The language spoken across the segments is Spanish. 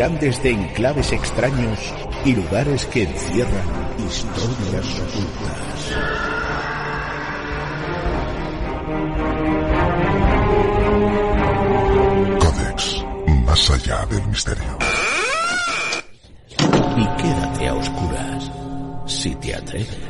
Emitirán desde enclaves extraños y lugares que encierran historias ocultas. Codex, más allá del misterio. Y quédate a oscuras, si te atreves.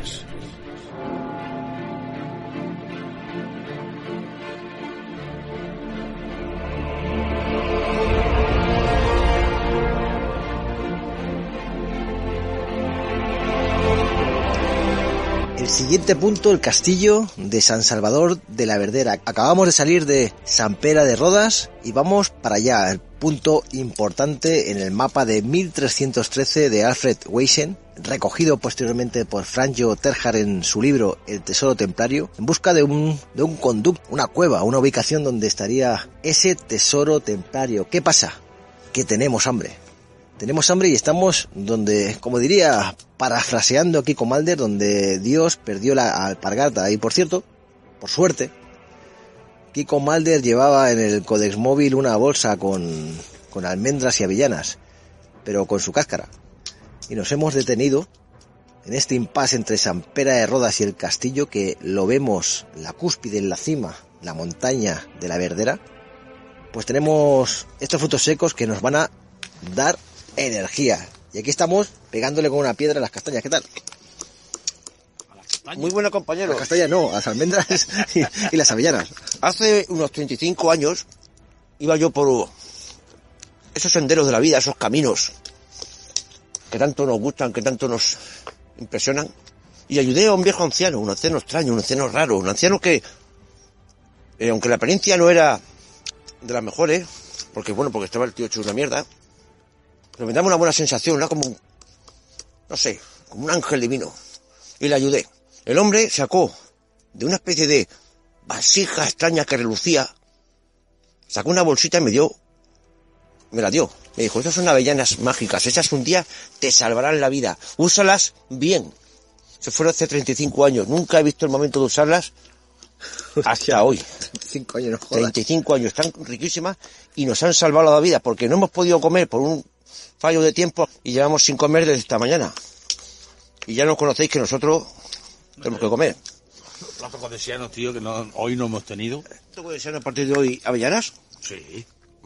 Siguiente punto, el castillo de San Salvador de la Verdera. Acabamos de salir de San Pera de Rodas y vamos para allá, el punto importante en el mapa de 1313 de Alfred Weisen, recogido posteriormente por Franjo Terjar en su libro El Tesoro Templario, en busca de un, de un conducto, una cueva, una ubicación donde estaría ese tesoro templario. ¿Qué pasa? Que tenemos hambre. Tenemos hambre y estamos donde, como diría, parafraseando aquí con Malder, donde Dios perdió la alpargata. Y por cierto, por suerte, Kiko Malder llevaba en el Codex móvil una bolsa con, con almendras y avellanas, pero con su cáscara. Y nos hemos detenido en este impasse entre San Pera de Rodas y el castillo, que lo vemos la cúspide en la cima, la montaña de la verdera. Pues tenemos estos frutos secos que nos van a dar energía. Y aquí estamos pegándole con una piedra a las castañas. ¿Qué tal? Muy buena compañero. Las castañas no, a las almendras y, y las avellanas. Hace unos 35 años iba yo por esos senderos de la vida, esos caminos que tanto nos gustan, que tanto nos impresionan. Y ayudé a un viejo anciano, un anciano extraño, un anciano raro, un anciano que, eh, aunque la apariencia no era de las mejores, porque bueno, porque estaba el tío hecho una mierda, pero me daba una buena sensación, era como, un- no sé, como un ángel divino. Y le ayudé. El hombre sacó de una especie de vasija extraña que relucía, sacó una bolsita y me dio, me la dio. Me dijo, estas son avellanas mágicas, esas un día te salvarán la vida, úsalas bien. Se fueron hace 35 años, nunca he visto el momento de usarlas hasta hoy. Cinco años, no jodas. 35 años, están riquísimas y nos han salvado la vida porque no hemos podido comer por un fallo de tiempo y llevamos sin comer desde esta mañana. Y ya nos conocéis que nosotros tenemos que comer. Plato codesiano, tío, que no- hoy no hemos tenido. ¿Esto puede ser a partir de hoy avellanas? Sí.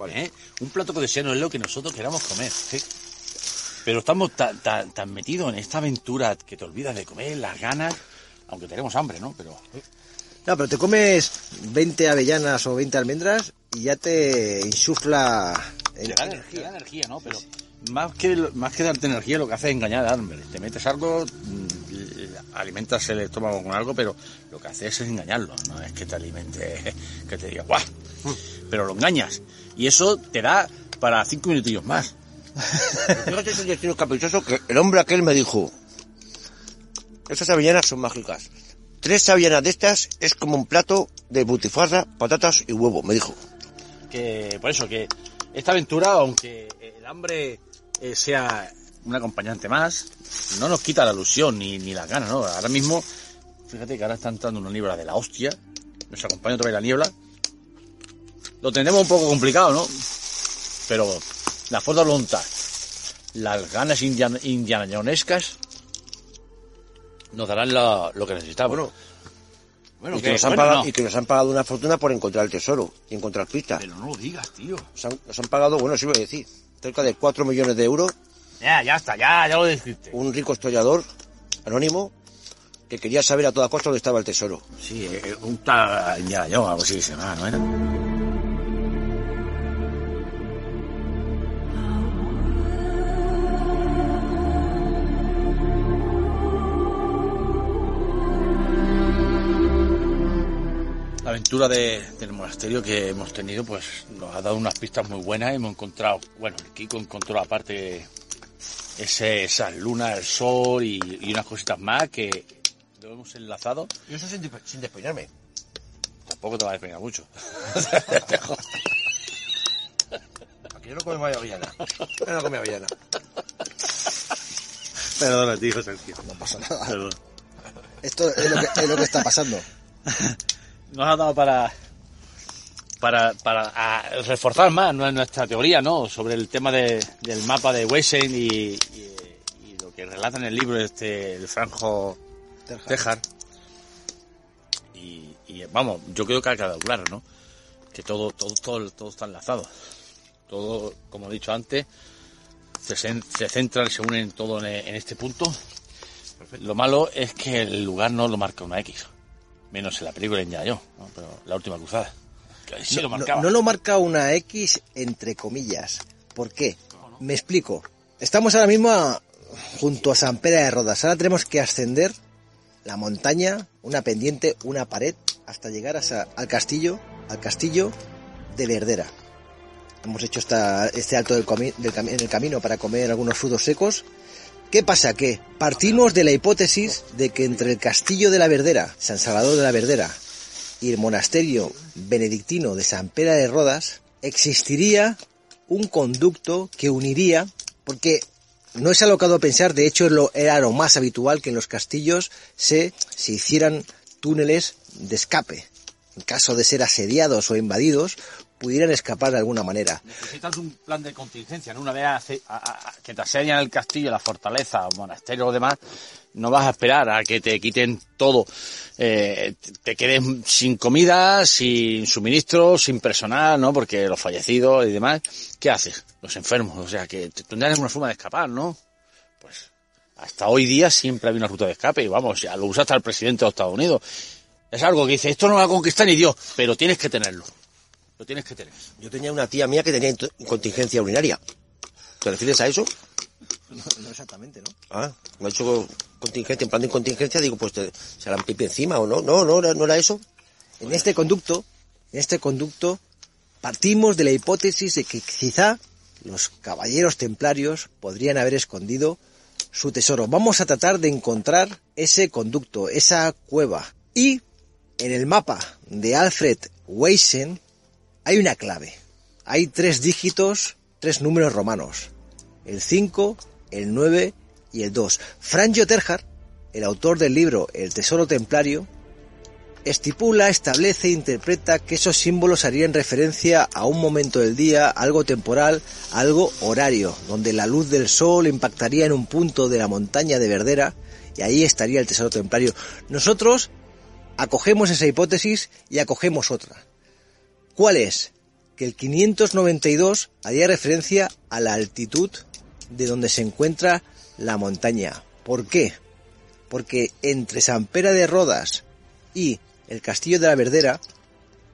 ¿Eh? Un plato codesiano es lo que nosotros queramos comer. ¿sí? Pero estamos tan, tan, tan metidos en esta aventura que te olvidas de comer, las ganas, aunque tenemos hambre, ¿no? Pero No, pero te comes 20 avellanas o 20 almendras y ya te insufla te da, te da energía, ¿no? Pero más que, más que darte energía, lo que hace es engañar al hambre. Te metes algo, mm, alimentas el estómago con algo, pero lo que hace es engañarlo. No es que te alimente, que te diga, ¡guau! Pero lo engañas. Y eso te da para cinco minutillos más. Fíjate caprichoso que el hombre aquel me dijo, esas avellanas son mágicas. Tres avellanas de estas es como un plato de butifarra, patatas y huevo, me dijo. que por eso que esta aventura aunque el hambre eh, sea un acompañante más no nos quita la ilusión ni, ni las ganas no ahora mismo fíjate que ahora está entrando una niebla de la hostia. Nos acompaña otra vez la niebla. Lo tenemos un poco complicado no pero la fuerza de voluntad las ganas indian- indianayonescas nos darán lo que necesitamos. Bueno, bueno, y, que nos han bueno, pagado, no. y que nos han pagado una fortuna por encontrar el tesoro y encontrar pistas. pero no lo digas tío Nos han, nos han pagado, bueno, sí voy a decir, cerca de 4 millones de euros. ya ya está ya ya lo dijiste Un rico historiador anónimo que quería saber a toda costa dónde estaba el tesoro. Sí, eh, un tal Indiana Jones, algo así se llama, ¿no era? Aventura de- del monasterio que hemos tenido, pues nos ha dado unas pistas muy buenas. Hemos encontrado, bueno, el Kiko encontró aparte ese, esas lunas, el sol y, y unas cositas más que lo hemos enlazado. Y eso sin, sin despeinarme. Tampoco te va a despeinar mucho. Aquí yo no come avellana. Yo no come avellana. Perdona, tío, Sergio. No pasa nada. Perdón. Esto es lo que, es lo que está pasando. Nos ha dado para, para, para reforzar más nue- nuestra teoría, ¿no? Sobre el tema de- del mapa de Weisen y, y- y lo que relata en el libro este, el Franjo Tejar. Y, y, vamos, yo creo que ha quedado claro, ¿no? Que todo, todo, todo, todo está enlazado. Todo, como he dicho antes, se, se centran, se unen todo en, en este punto. Lo malo es que el lugar no lo marca una X. Menos en la película Indiana Jones, ¿no? Pero la última cruzada. Lo No, marcaba. no lo marca una X entre comillas. ¿Por qué? Me explico. Estamos ahora mismo a- junto a San Pedro de Rodas. Ahora tenemos que ascender la montaña, una pendiente, una pared, hasta llegar hasta- al castillo, al castillo de Verdera. Hemos hecho esta, este alto del comi- del en el camino para comer algunos frutos secos. ¿Qué pasa? Que partimos de la hipótesis de que entre el castillo de la Verdera, San Salvador de la Verdera, y el monasterio benedictino de San Pedro de Rodas, existiría un conducto que uniría, porque no es alocado pensar, de hecho era lo más habitual que en los castillos se, se hicieran túneles de escape. En caso de ser asediados o invadidos, pudieran escapar de alguna manera. Necesitas un plan de contingencia, ¿no? Una vez a- que te asedian el castillo, la fortaleza, o monasterio o demás, no vas a esperar a que te quiten todo. Eh, te- quedes sin comida, sin suministros, sin personal, ¿no? Porque los fallecidos y demás, ¿qué haces? Los enfermos, o sea, que te- tendrán alguna forma de escapar, ¿no? Pues hasta hoy día siempre hay una ruta de escape y vamos, ya lo usa hasta el presidente de Estados Unidos. Es algo que dice, esto no va a conquistar ni Dios, pero tienes que tenerlo. Lo tienes que tener. Yo tenía una tía mía que tenía incontingencia urinaria. ¿Te refieres a eso? No, exactamente, ¿no? Ah, me ha hecho contingencia, en plan de incontingencia, digo, pues te, se han pipi encima o no. No, no, no era eso. En este conducto, en este conducto, partimos de la hipótesis de que quizá los caballeros templarios podrían haber escondido su tesoro. Vamos a tratar de encontrar ese conducto, esa cueva. Y en el mapa de Alfred Weisen hay una clave. Hay tres dígitos, tres números romanos. El 5, el 9 y el 2. Frank Terjar, el autor del libro El Tesoro Templario, estipula, establece e interpreta que esos símbolos harían referencia a un momento del día, algo temporal, algo horario, donde la luz del sol impactaría en un punto de la montaña de Verdera y ahí estaría el tesoro templario. Nosotros acogemos esa hipótesis y acogemos otra. ¿Cuál es? Que el 592 haría referencia a la altitud de donde se encuentra la montaña. ¿Por qué? Porque entre San Pera de Rodas y el Castillo de la Verdera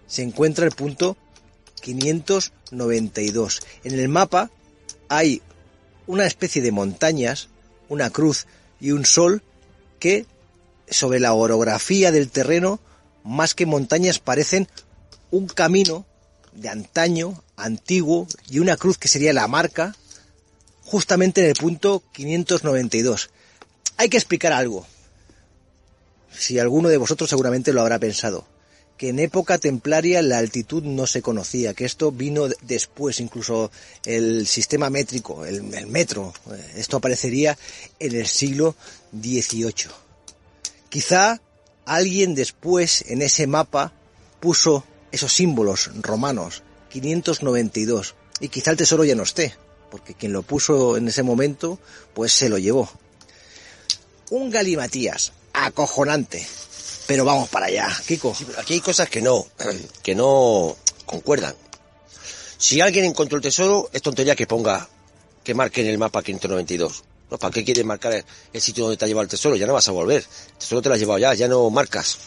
se encuentra el punto 592. En el mapa hay una especie de montañas, una cruz y un sol que sobre la orografía del terreno, más que montañas, parecen un camino de antaño, antiguo, y una cruz que sería la marca, justamente en el punto 592. Hay que explicar algo. Si alguno de vosotros seguramente lo habrá pensado, que en época templaria la altitud no se conocía, que esto vino de- después, incluso el sistema métrico, el, el metro, eh, esto aparecería en el siglo XVIII. Quizá alguien después en ese mapa puso esos símbolos romanos, 592, y quizá el tesoro ya no esté, porque quien lo puso en ese momento, pues se lo llevó. Un galimatías, acojonante, pero vamos para allá, Kiko. Aquí hay cosas que no, que no concuerdan. Si alguien encontró el tesoro, es tontería que ponga, que marque en el mapa 592. ¿No? ¿Para qué quieres marcar el, el sitio donde te ha llevado el tesoro? Ya no vas a volver. El tesoro te lo has llevado ya, ya no marcas.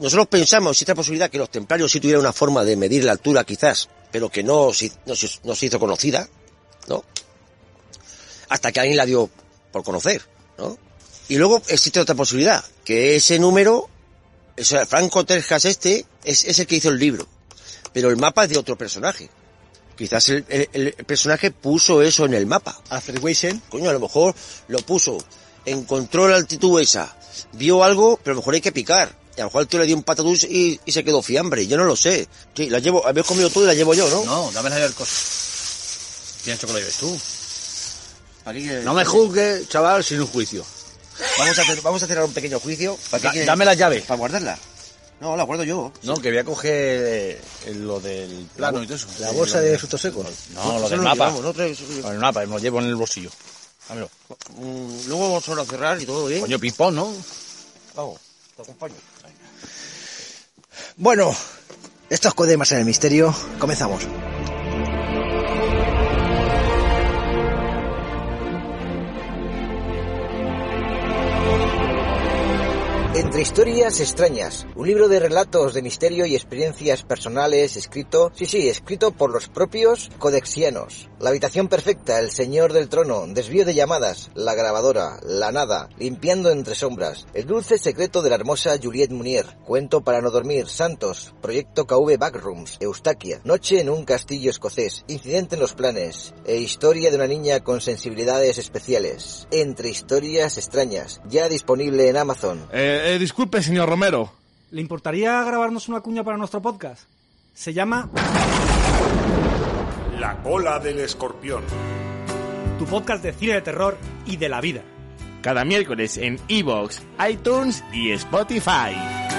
Nosotros pensamos, existe la posibilidad que los templarios sí tuvieran una forma de medir la altura quizás, pero que no, se- no, no se hizo conocida, ¿no? Hasta que alguien la dio por conocer, ¿no? Y luego existe otra posibilidad, que ese número, o sea, Franco Terjas este, es, es el que hizo el libro. Pero el mapa es de otro personaje. Quizás el, el- el personaje puso eso en el mapa. Alfred Weisen, Coño, a lo mejor lo puso, encontró la altitud esa, vio algo, pero a lo mejor hay que picar. Y a lo mejor el tío le dio un patatús y, y se quedó fiambre. Yo no lo sé. Sí, la llevo, habéis comido tú y la llevo yo, ¿no? No, dame la cosa. ¿Quién ha hecho que lo lleves tú? Aquí No me juzgues, chaval, sin un juicio. Vamos a hacer, vamos a hacer ahora un pequeño juicio. ¿Para qué Da- quieres? dame las llaves. Para guardarla. No, la guardo yo. No, que voy a coger eh, lo del plano y todo eso. La bolsa de frutos secos. No, lo Eso del lo mapa. llevamos, ¿no? El mapa, me lo llevo en el bolsillo. Dámelo. Mm, Luego vamos ahora a cerrar y todo bien. Coño, ping-pong, ¿no? Vamos, te acompaño. Bueno, esto es en el Misterio. Comenzamos. Entre historias extrañas, un libro de relatos de misterio y experiencias personales escrito, sí, sí, escrito por los propios codexianos. La habitación perfecta, el señor del trono, desvío de llamadas, la grabadora, la nada, limpiando entre sombras, el dulce secreto de la hermosa Juliette Munier, cuento para no dormir, Santos, proyecto KV Backrooms, Eustaquia, noche en un castillo escocés, incidente en los planes, e historia de una niña con sensibilidades especiales. Entre historias extrañas, ya disponible en Amazon. Eh, disculpe, señor Romero. ¿Le importaría grabarnos una cuña para nuestro podcast? Se llama La cola del escorpión. Tu podcast de cine de terror y de la vida. Cada miércoles en Evox, iTunes y Spotify.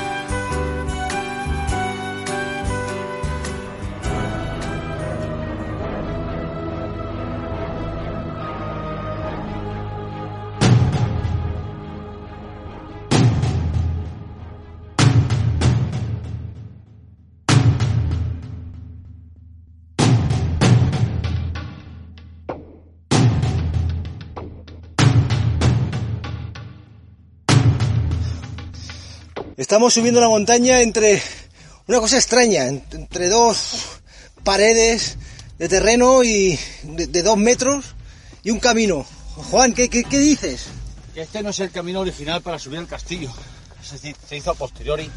Estamos subiendo la montaña entre una cosa extraña, en- entre dos paredes de terreno y de, de dos metros y un camino. Juan, ¿qué, qué, qué dices? Que este no es el camino original para subir al castillo. Es decir, se hizo a posteriori.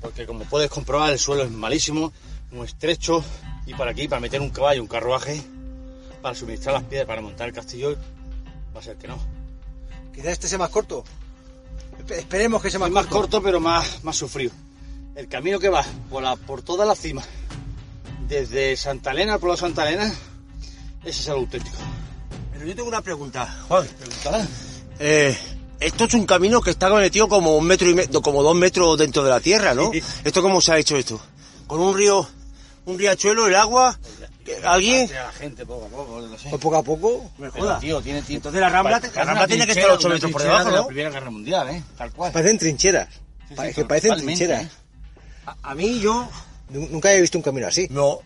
Porque como puedes comprobar, el suelo es malísimo, muy estrecho. Y para aquí, para meter un caballo, un carruaje, para suministrar las piedras para montar el castillo, va a ser que no. Quizás este sea más corto. Espe- Esperemos que sea más, Es más corto, pero más, más sufrido. El camino que va por, la, por toda la cima, desde Santa Elena, al pueblo de Santa Elena, ese es el auténtico. Pero yo tengo una pregunta, Juan. Preguntará. Eh, esto es un camino que está metido como un metro y medio, como dos metros dentro de la tierra, ¿no? Sí. ¿Esto cómo se ha hecho esto? Con un río, un riachuelo, el agua, ¿alguien? La gente poco a poco, no sé. Pues poco a poco. Me Pero, joda. tío, tiene tiempo. Entonces la Rambla- la Rambla tiene que estar ocho metros por debajo, de la ¿no? Primera Guerra Mundial, ¿eh? Tal cual. Parecen trincheras. Sí, sí, que parecen trincheras. ¿eh? A, a mí yo... Nu- Nunca he visto un camino así. No.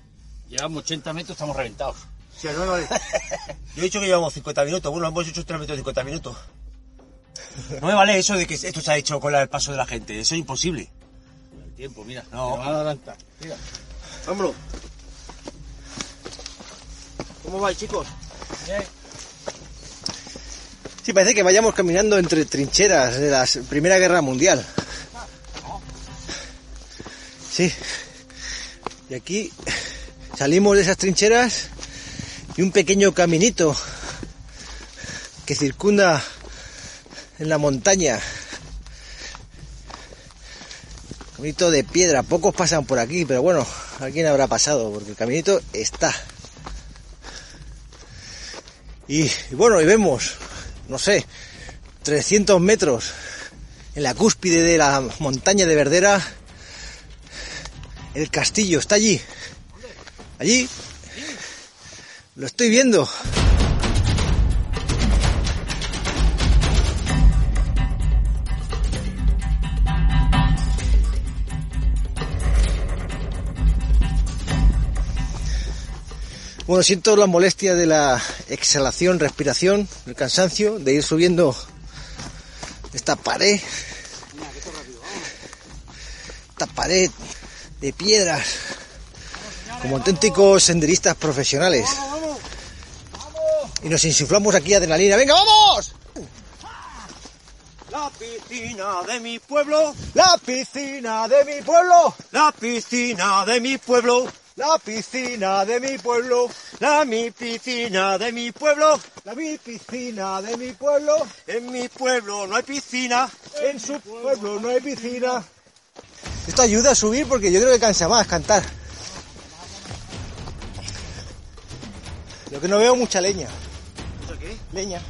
Llevamos 80 metros, estamos reventados. Sí, no, no, yo he dicho que llevamos 50 minutos. Bueno, hemos hecho 3 metros 50 minutos. No me vale eso de que esto se ha hecho con el paso de la gente. Eso es imposible. El tiempo, mira. No. No. van a adelantar. Mira. Vámonos. ¿Cómo vais, chicos? Sí, parece que vayamos caminando entre trincheras de la Primera Guerra Mundial. Sí. Y aquí salimos de esas trincheras y un pequeño caminito que circunda en la montaña. Caminito de piedra. Pocos pasan por aquí, pero bueno, alguien habrá pasado porque el caminito está. Y, bueno, y vemos, no sé, 300 metros en la cúspide de la montaña de Verdera. El castillo está allí. Allí. Lo estoy viendo. Bueno, siento la molestia de la exhalación, respiración, el cansancio de ir subiendo esta pared. Esta pared de piedras. Como auténticos senderistas profesionales. Y nos insuflamos aquí adrenalina. ¡Venga, vamos! La piscina de mi pueblo, La piscina de mi pueblo. la piscina de mi pueblo, La piscina de mi pueblo. la mi piscina de mi pueblo. La mi piscina de mi pueblo. En mi pueblo no hay piscina. En su pueblo no hay piscina. Esto ayuda a subir porque yo creo que cansa más cantar. Lo que no veo mucha leña. qué? Leña.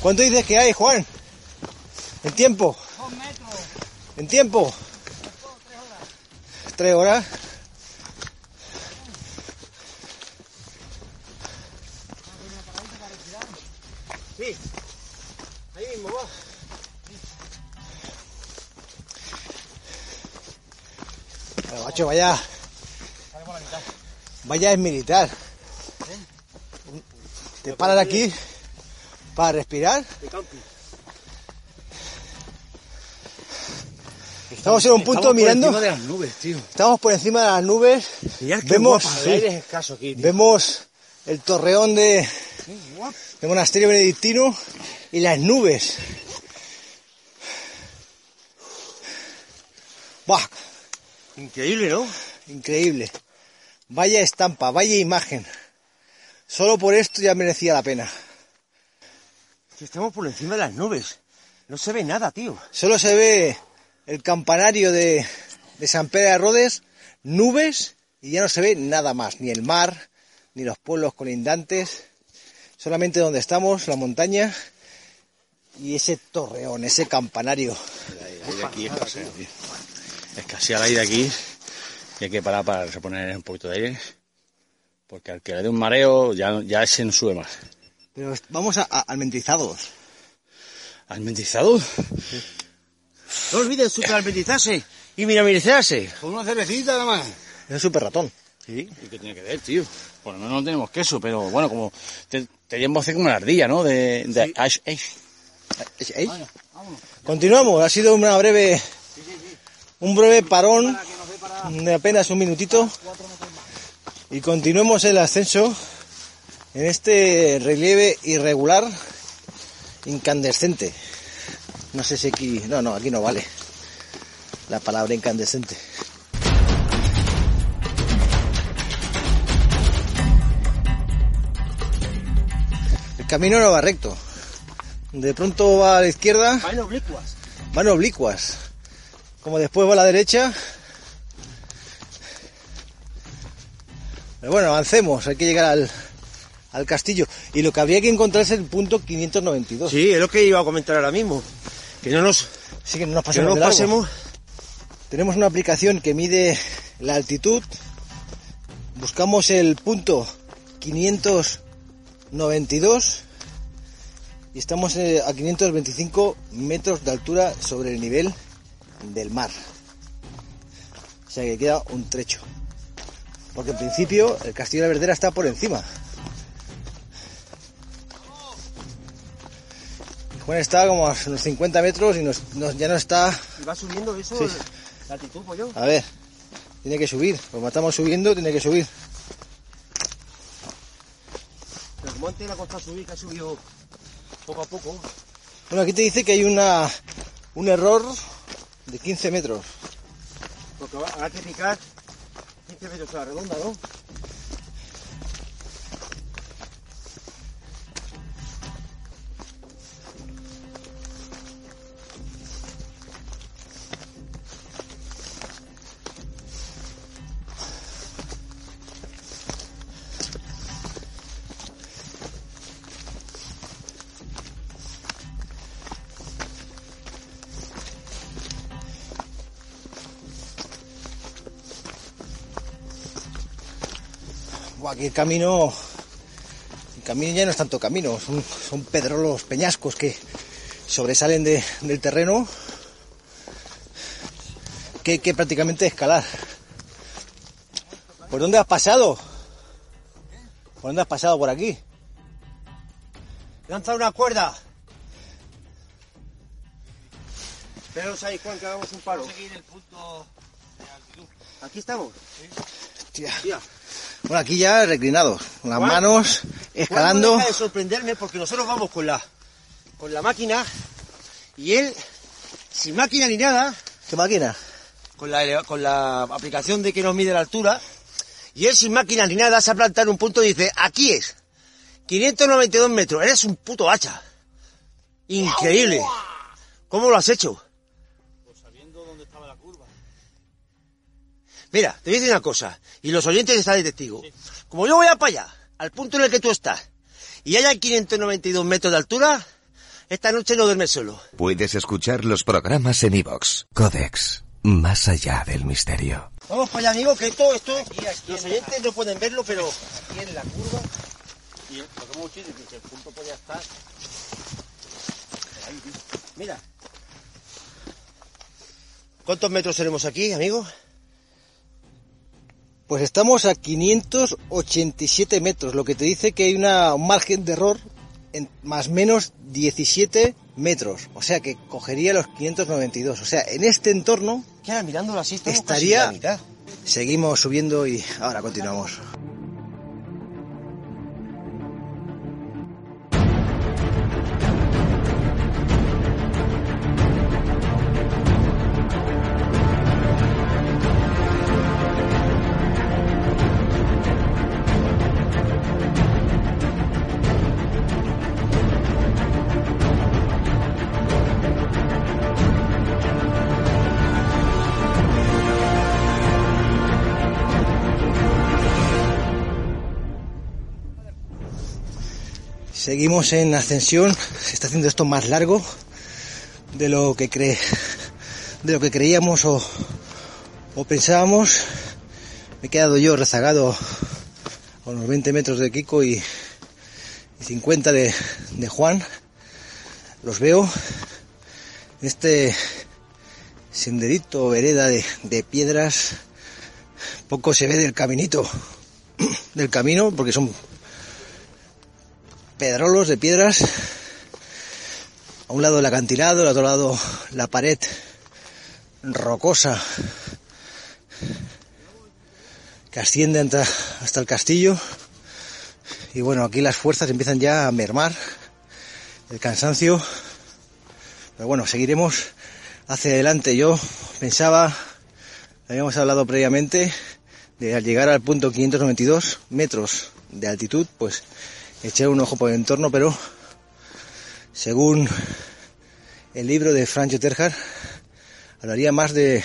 ¿Cuánto dices que hay, Juan? ¿En tiempo? ¿En tiempo? ¿Tres horas? Sí. Ahí mismo va. Pero, macho, vaya. Vaya es militar. Te paran aquí para respirar. Estamos en un punto mirando. de las nubes, tío. Estamos por encima de las nubes. Mirad Vemos, guapa, el aire es escaso aquí, tío. Vemos el torreón de, de Monasterio Benedictino y las nubes. ¡Buah! Increíble, ¿no? Increíble. Vaya estampa, vaya imagen. Solo por esto ya merecía la pena. Estamos por encima de las nubes. No se ve nada, tío. Solo se ve el campanario de, de San Pedro de Rodes, nubes y ya no se ve nada más, ni el mar, ni los pueblos colindantes, solamente donde estamos, la montaña y ese torreón, ese campanario. El aire aquí escasea, tío. Escasea el aire aquí y hay que parar para reponer un poquito de aire. Porque al que le dé un mareo ya, ya ese no sube más. Pero vamos a, a almentizados. ¿Almentizado? No olvides superalmentizarse y mineralizarse. Con una cervecita nada más. Es un super ratón. Sí. ¿Y qué tiene que ver, tío? Por lo menos no tenemos queso, pero bueno, como te, te llevo hacer como una ardilla, ¿no? De, de Ash Ash. ¿Eh? Continuamos, ha sido una breve, un breve parón de apenas un minutito y continuemos el ascenso en este relieve irregular incandescente. No sé si aquí, no, no, aquí no vale la palabra incandescente. El camino no va recto. De pronto va a la izquierda, Van oblicuas. van oblicuas. Como después va a la derecha. Pero bueno, avancemos, hay que llegar al, al castillo. Y lo que habría que encontrar es el punto 592. Sí, es lo que iba a comentar ahora mismo. Que no nos, que no nos que pasemos no nos pasemos. Tenemos una aplicación que mide la altitud. Buscamos el punto 592 y estamos eh, a 525 metros de altura sobre el nivel del mar. O sea que queda un trecho. Porque en principio el castillo de la Verdera está por encima. Juan está como a unos 50 metros y nos- nos- ya no está Y va subiendo eso, Sí. la altitud, yo. a ver, tiene que subir. Como estamos subiendo, tiene que subir. Pero como antes la costa subir, que ha subido poco a poco. Bueno, aquí te dice que hay una un error de 15 metros. Porque va- habrá que picar 15 metros a la redonda, ¿no? Aquí el camino. El camino ya no es tanto camino, son, son pedrolos peñascos que sobresalen de- del terreno que hay que prácticamente escalar. ¿Por dónde has pasado? ¿Por dónde has pasado por aquí? Lanza una cuerda. Pero sabéis, Juan, que hagamos un paro. Aquí estamos. Hostia. Tía. Bueno, aquí ya reclinados, con las Juan, manos escalando. no deja de sorprenderme porque nosotros vamos con la, con la máquina y él, sin máquina ni nada, ¿Qué máquina? con la, con la aplicación de que nos mide la altura, y él sin máquina ni nada se ha plantado en un punto y dice, aquí es, 592 metros, eres un puto hacha. Increíble. ¿Cómo lo has hecho? Mira, te voy a decir una cosa, y los oyentes están de testigo. Como yo voy a para allá, al punto en el que tú estás, y hay 592 metros de altura, Esta noche no duerme solo. Puedes escuchar los programas en iVox. Codex. Más allá del misterio. Vamos para allá, amigo, que esto, esto, los oyentes no pueden verlo, pero aquí en la curva. Y lo que hemos dicho es que el punto podía estar. ahí. Mira. ¿Cuántos metros tenemos aquí, amigo? Pues estamos a 587 metros, lo que te dice que hay una, un margen de error en más o menos 17 metros. O sea que cogería los 592. O sea, en este entorno ahora mirándolo así, casi estaría... en la mitad. Seguimos subiendo y ahora continuamos. Seguimos en ascensión, se está haciendo esto más largo de lo que de lo que creíamos o, pensábamos. Me he quedado yo rezagado a unos 20 metros de Kiko y, y 50 de, Juan. Los veo. Este senderito, vereda de piedras, poco se ve del caminito, del camino, porque son pedrolos de piedras. A un lado el acantilado, al otro lado la pared rocosa que asciende hasta, el castillo. Y bueno, aquí las fuerzas empiezan ya a mermar, el cansancio. Pero bueno, seguiremos hacia adelante. Yo pensaba, habíamos hablado previamente, de al llegar al punto 592 metros de altitud, pues echar un ojo por el entorno, pero según el libro de Francho Terjar, hablaría más de,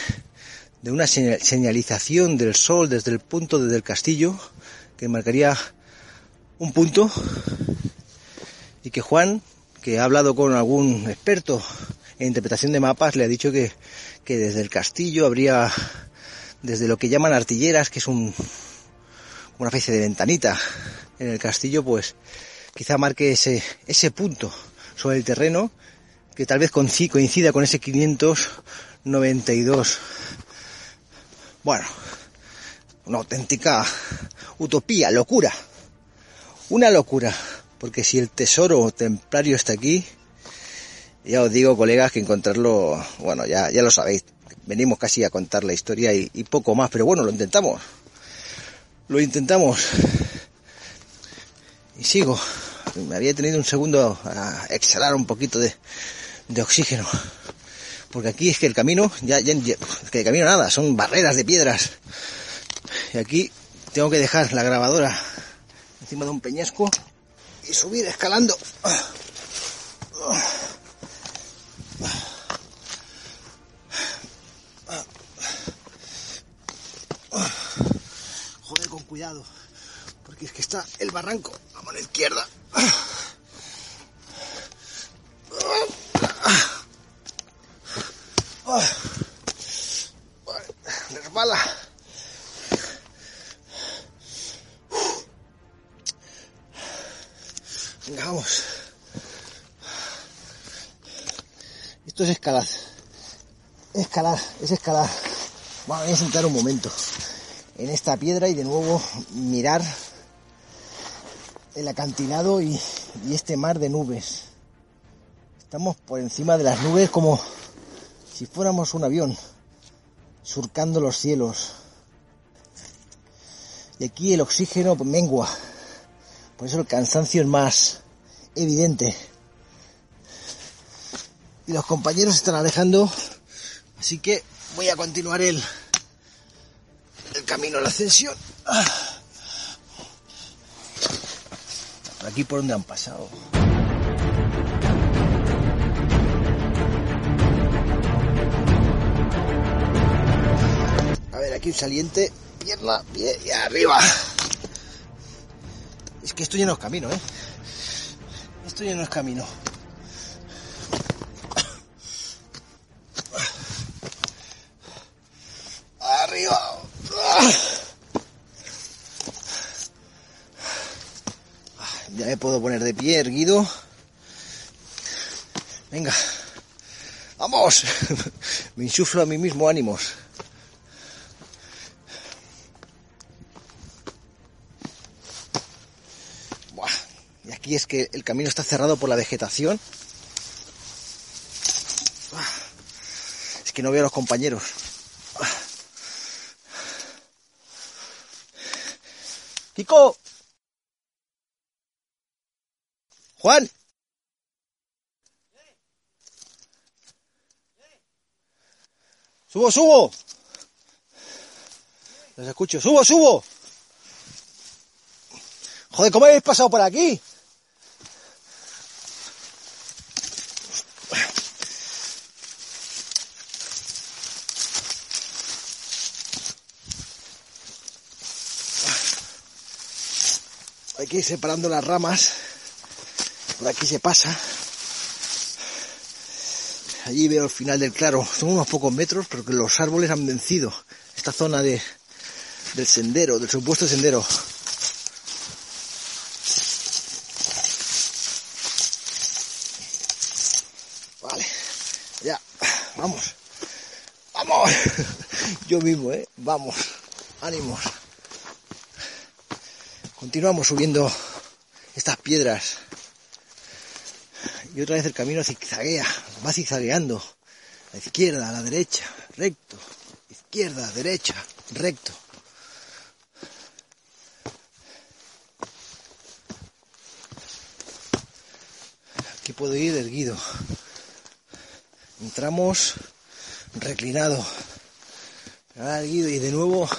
de una señal- señalización del sol desde el punto desde el castillo, que marcaría un punto, y que Juan, que ha hablado con algún experto en interpretación de mapas, le ha dicho que, que desde el castillo habría, desde lo que llaman artilleras, que es un, una especie de ventanita en el castillo, pues quizá marque ese, ese punto sobre el terreno que tal vez coinci- coincida con ese 592. Bueno, una auténtica utopía, locura. Una locura, porque si el tesoro templario está aquí, ya os digo, colegas, que encontrarlo, bueno, ya, ya lo sabéis, venimos casi a contar la historia y, y poco más, pero bueno, lo intentamos. Lo intentamos. Y sigo. Me había tenido un segundo a exhalar un poquito de, de oxígeno. Porque aquí es que el camino, ya, ya, que el camino nada, son barreras de piedras. Y aquí tengo que dejar la grabadora encima de un peñasco y subir escalando. Joder, con cuidado. Es que está el barranco a mano izquierda. Resbala. Venga, vamos. Esto es escalar. Escalar, es escalar. Bueno, voy a sentar un momento en esta piedra y de nuevo mirar el acantilado y, este mar de nubes. Estamos por encima de las nubes como si fuéramos un avión surcando los cielos. Y aquí el oxígeno mengua. Por eso el cansancio es más evidente. Y los compañeros están alejando. Así que voy a continuar el, el camino a la ascensión. Ah. Por aquí por donde han pasado. A ver, aquí un saliente, pierna, pie y arriba. Es que esto ya no es camino, ¿eh? Esto ya no es camino. puedo poner de pie, erguido. Venga, vamos. Me insuflo a mí mismo ánimos. Buah. Y aquí es que el camino está cerrado por la vegetación. Es que no veo a los compañeros. Kiko, Juan. Subo, subo. Los escucho. Subo, subo. Joder, ¿cómo habéis pasado por aquí? Ir separando las ramas. Por aquí se pasa. Allí veo el final del claro. Son unos pocos metros, pero que los árboles han vencido esta zona de, del sendero, del supuesto sendero. Vale, ya, vamos, vamos. Yo mismo, ¿eh? Vamos, ánimos. Continuamos subiendo estas piedras. Y otra vez el camino zigzaguea, va zigzagueando. A la izquierda, a la derecha, recto. Izquierda, derecha, recto. Aquí puedo ir erguido. Entramos reclinado. Ahora erguido y de nuevo,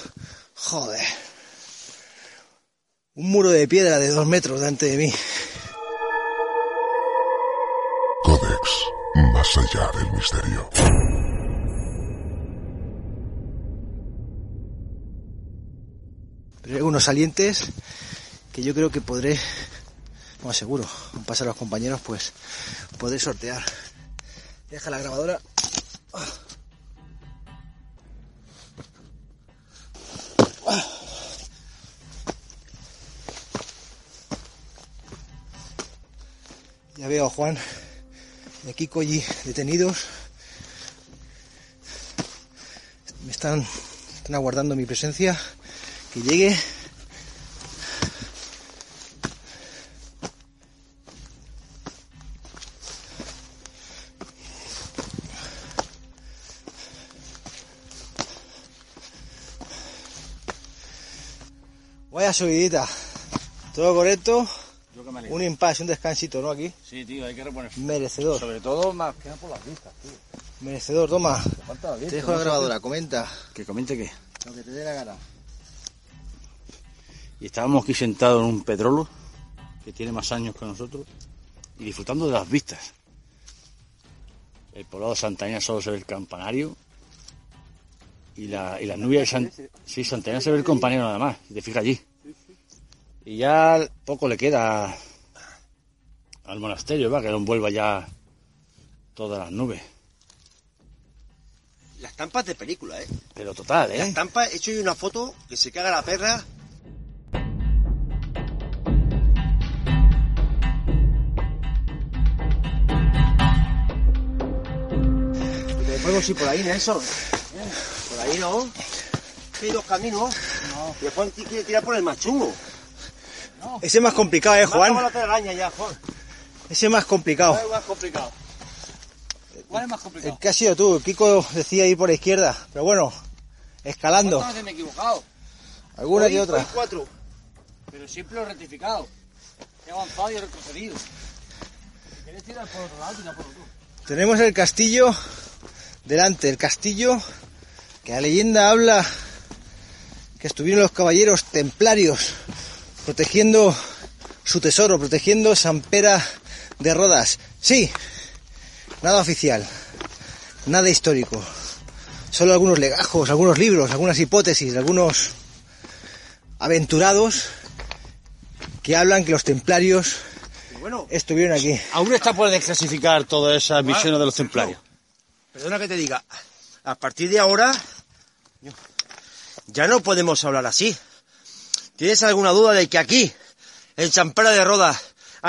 joder. Un muro de piedra de dos metros delante de mí. Del misterio. Hay unos salientes que yo creo que podré, no seguro, con pasar a los compañeros, pues podré sortear. Deja la grabadora. Ya veo Juan y a Kiko allí detenidos. Me están, están aguardando mi presencia. Que llegue. Vaya subidita. Todo correcto. Un impasse, un descansito, ¿no? Aquí. Sí, tío, hay que reponer. Merecedor. Sobre todo más que nada por las vistas, tío. Merecedor, toma. Te falta la Te vista, dejo la grabadora, comenta. Que comente qué. Lo que te dé la gana. Y estábamos aquí sentados en un petrolo que tiene más años que nosotros y disfrutando de las vistas. El poblado de Santaña solo se ve el campanario y, la, y las nubes de San... Sí, Santaña se ve el compañero nada más, si te fijas allí. Y ya poco le queda al monasterio, va, que lo envuelva ya todas las nubes. Las estampas de película, ¿eh? Pero total, ¿eh? estampa, he hecho yo una foto que se caga la perra. Me podemos ir por ahí, Nelson. Por ahí no. Hay dos caminos. Y después quiere tirar por el más chungo. Ese es más complicado, eh, la ya, Juan. Ese es más complicado. Es más complicado. ¿Cuál es más El que ha sido tú. Kiko decía ir por la izquierda. Pero bueno, escalando. veces me he equivocado? Alguna Hoy- que otra. cuatro. Pero siempre lo he rectificado. He avanzado y he retrocedido. Si quieres tirar por otro lado, tira por otro. Tenemos el castillo delante. El castillo que la leyenda habla que estuvieron los caballeros templarios protegiendo su tesoro, protegiendo San Pera de Rodas. Sí, nada oficial, nada histórico. Solo algunos legajos, algunos libros, algunas hipótesis, algunos aventurados que hablan que los templarios bueno, estuvieron aquí. Aún está por desclasificar todas esas misiones de los templarios. perdona que te diga. A partir de ahora, ya no podemos hablar así. ¿Tienes alguna duda de que aquí, en Champera de Rodas,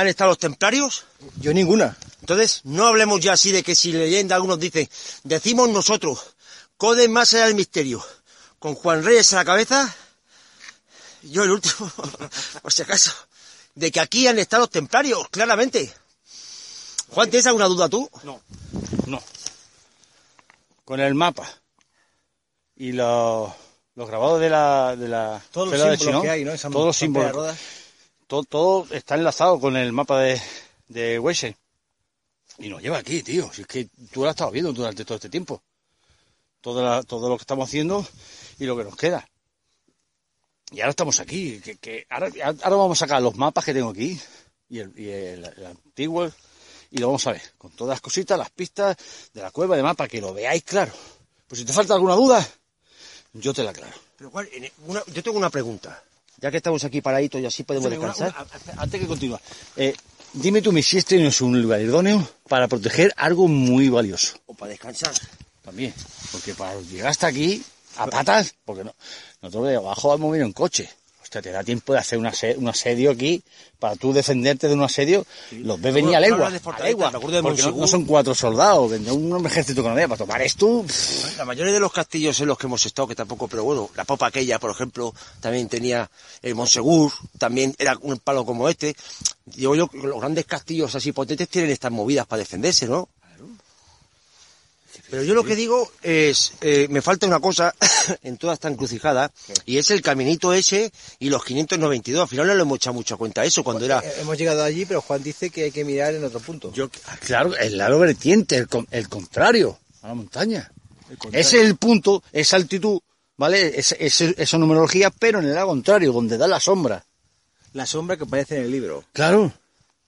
han estado los templarios? Yo ninguna. Entonces, no hablemos ya así de que si leyenda algunos dicen, decimos nosotros, Codex más allá del misterio, con Juan Reyes a la cabeza, yo el último, por si acaso, de que aquí han estado los templarios, claramente. Juan, ¿tienes alguna duda tú? No, no. Con el mapa y los, los grabados de la, de la Todos los de símbolos Chinón, que hay, ¿no? Todos los símbolos. Todo, todo está enlazado con el mapa de, de. Y nos lleva aquí, tío. Si es que tú lo has estado viendo durante todo este tiempo. Todo, la- todo lo que estamos haciendo y lo que nos queda. Y ahora estamos aquí. Que, que ahora, ahora vamos a sacar los mapas que tengo aquí y el, el- antiguo y lo vamos a ver. Con todas las cositas, las pistas de la cueva de mapa, que lo veáis claro. Pues si te falta alguna duda, yo te la aclaro. Pero una- yo tengo una pregunta. Ya que estamos aquí paraditos y así podemos descansar. una- antes que continúe, eh, dime tú, mi si este no es un lugar idóneo para proteger algo muy valioso. O para descansar. También, porque para llegar hasta aquí, a patas, porque no, nosotros de abajo hemos venido en coche. Hostia, te da tiempo de hacer un ase- un asedio aquí, para tú defenderte de un asedio, los ves venir a legua, a legua, porque no, son cuatro soldados, un ejército que no para tomar esto, La mayoría de los castillos en los que hemos estado, que tampoco, pero bueno, la popa aquella, por ejemplo, también tenía el Monsegur, también era un palo como este. Digo yo, que los grandes castillos así potentes tienen estas movidas para defenderse, ¿no? Pero yo lo que digo es, eh, me falta una cosa en toda esta encrucijada, y es el caminito ese y los 592. Al final no le hemos echado mucha cuenta a eso cuando era... Eh, Hemos llegado allí, pero Juan dice que hay que mirar en otro punto. Yo, ah, claro, el lado vertiente, el, con- el contrario, a la montaña. Ese es el punto, esa altitud, ¿vale? Es, es- esa numerología, pero en el lado contrario, donde da la sombra. La sombra que aparece en el libro. Claro.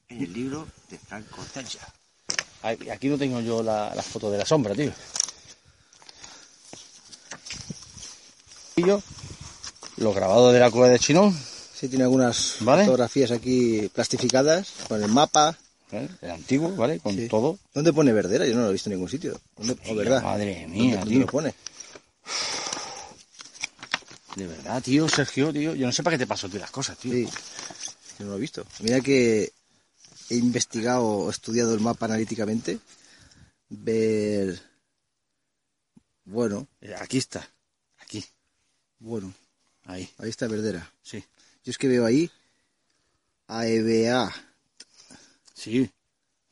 En el libro de Frank Constancia. Aquí no tengo yo la, la foto de la sombra, tío. Y yo, los grabados de la cueva de Chinón, Sí, tiene algunas Vale. fotografías aquí plastificadas con el mapa. ¿eh? el antiguo, ¿vale? Con Sí. todo. ¿Dónde pone Verdera? Yo no lo he visto en ningún sitio. ¿Dónde, Hostia, o verdad? madre ¿Dónde- mía, dónde tío. lo pone? De verdad, tío, Sergio, tío. Yo no sé para qué te pasó a ti las cosas, tío. Sí, yo no lo he visto. Mira que he investigado o estudiado el mapa analíticamente. Ver. Bueno, Eh, Aquí está. Aquí. bueno, Ahí. ahí está Verdera. Sí. Yo es que veo ahí AEBA. Sí.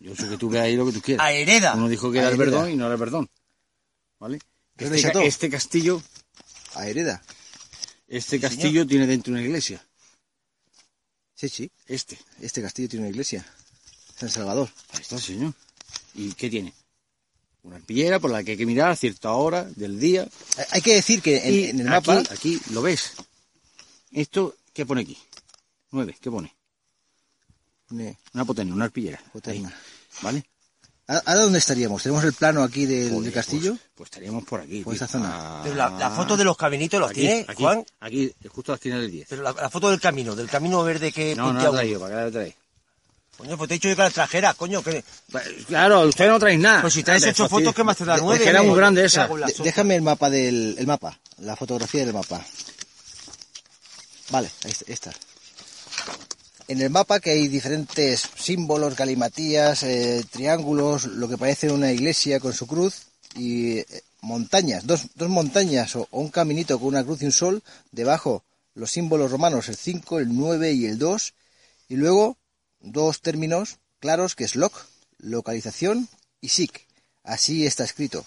Yo sé que tú veas ahí lo que tú quieras. A Hereda. Uno dijo que era el Hereda. perdón y no era el perdón. ¿Vale? ¿Pero Este, este castillo, AEREDA. este castillo tiene dentro una iglesia. Sí, sí. Este. Este castillo tiene una iglesia. San Salvador. Ahí está, señor. ¿Y qué tiene? Una arpillera por la que hay que mirar a cierta hora del día. Hay- Hay que decir que en, el mapa. aquí, lo ves. Esto, ¿qué pone aquí? Nueve, ¿qué pone? pone Una potencia, una arpillera. Potencia. Ahí, ¿Vale? ¿A- ¿Ahora dónde estaríamos? ¿Tenemos el plano aquí del, Joder, del castillo? Pues, pues estaríamos por aquí. Por tío. esta zona. Pero la, la foto de los caminitos los Aquí, tiene, aquí, Juan. Aquí, justo a la esquina del 10. Pero la, la foto del camino, del camino verde que No, no la traído, ¿para qué la? Coño, pues te he dicho yo que la trajera, coño. Que... Claro, usted no traéis nada. Pues si traes ocho fastidio. fotos, ¿qué más te da Es nueve? que era muy grande esa. déjame el mapa del el mapa, la fotografía del mapa. Vale, ahí está, esta. En el mapa que hay diferentes símbolos, galimatías, eh, triángulos, lo que parece una iglesia con su cruz y eh, montañas, dos, dos montañas o, o un caminito con una cruz y un sol, debajo los símbolos romanos, el 5, el 9 y el 2, y luego dos términos claros que es loc, localización, y sic. Así está escrito.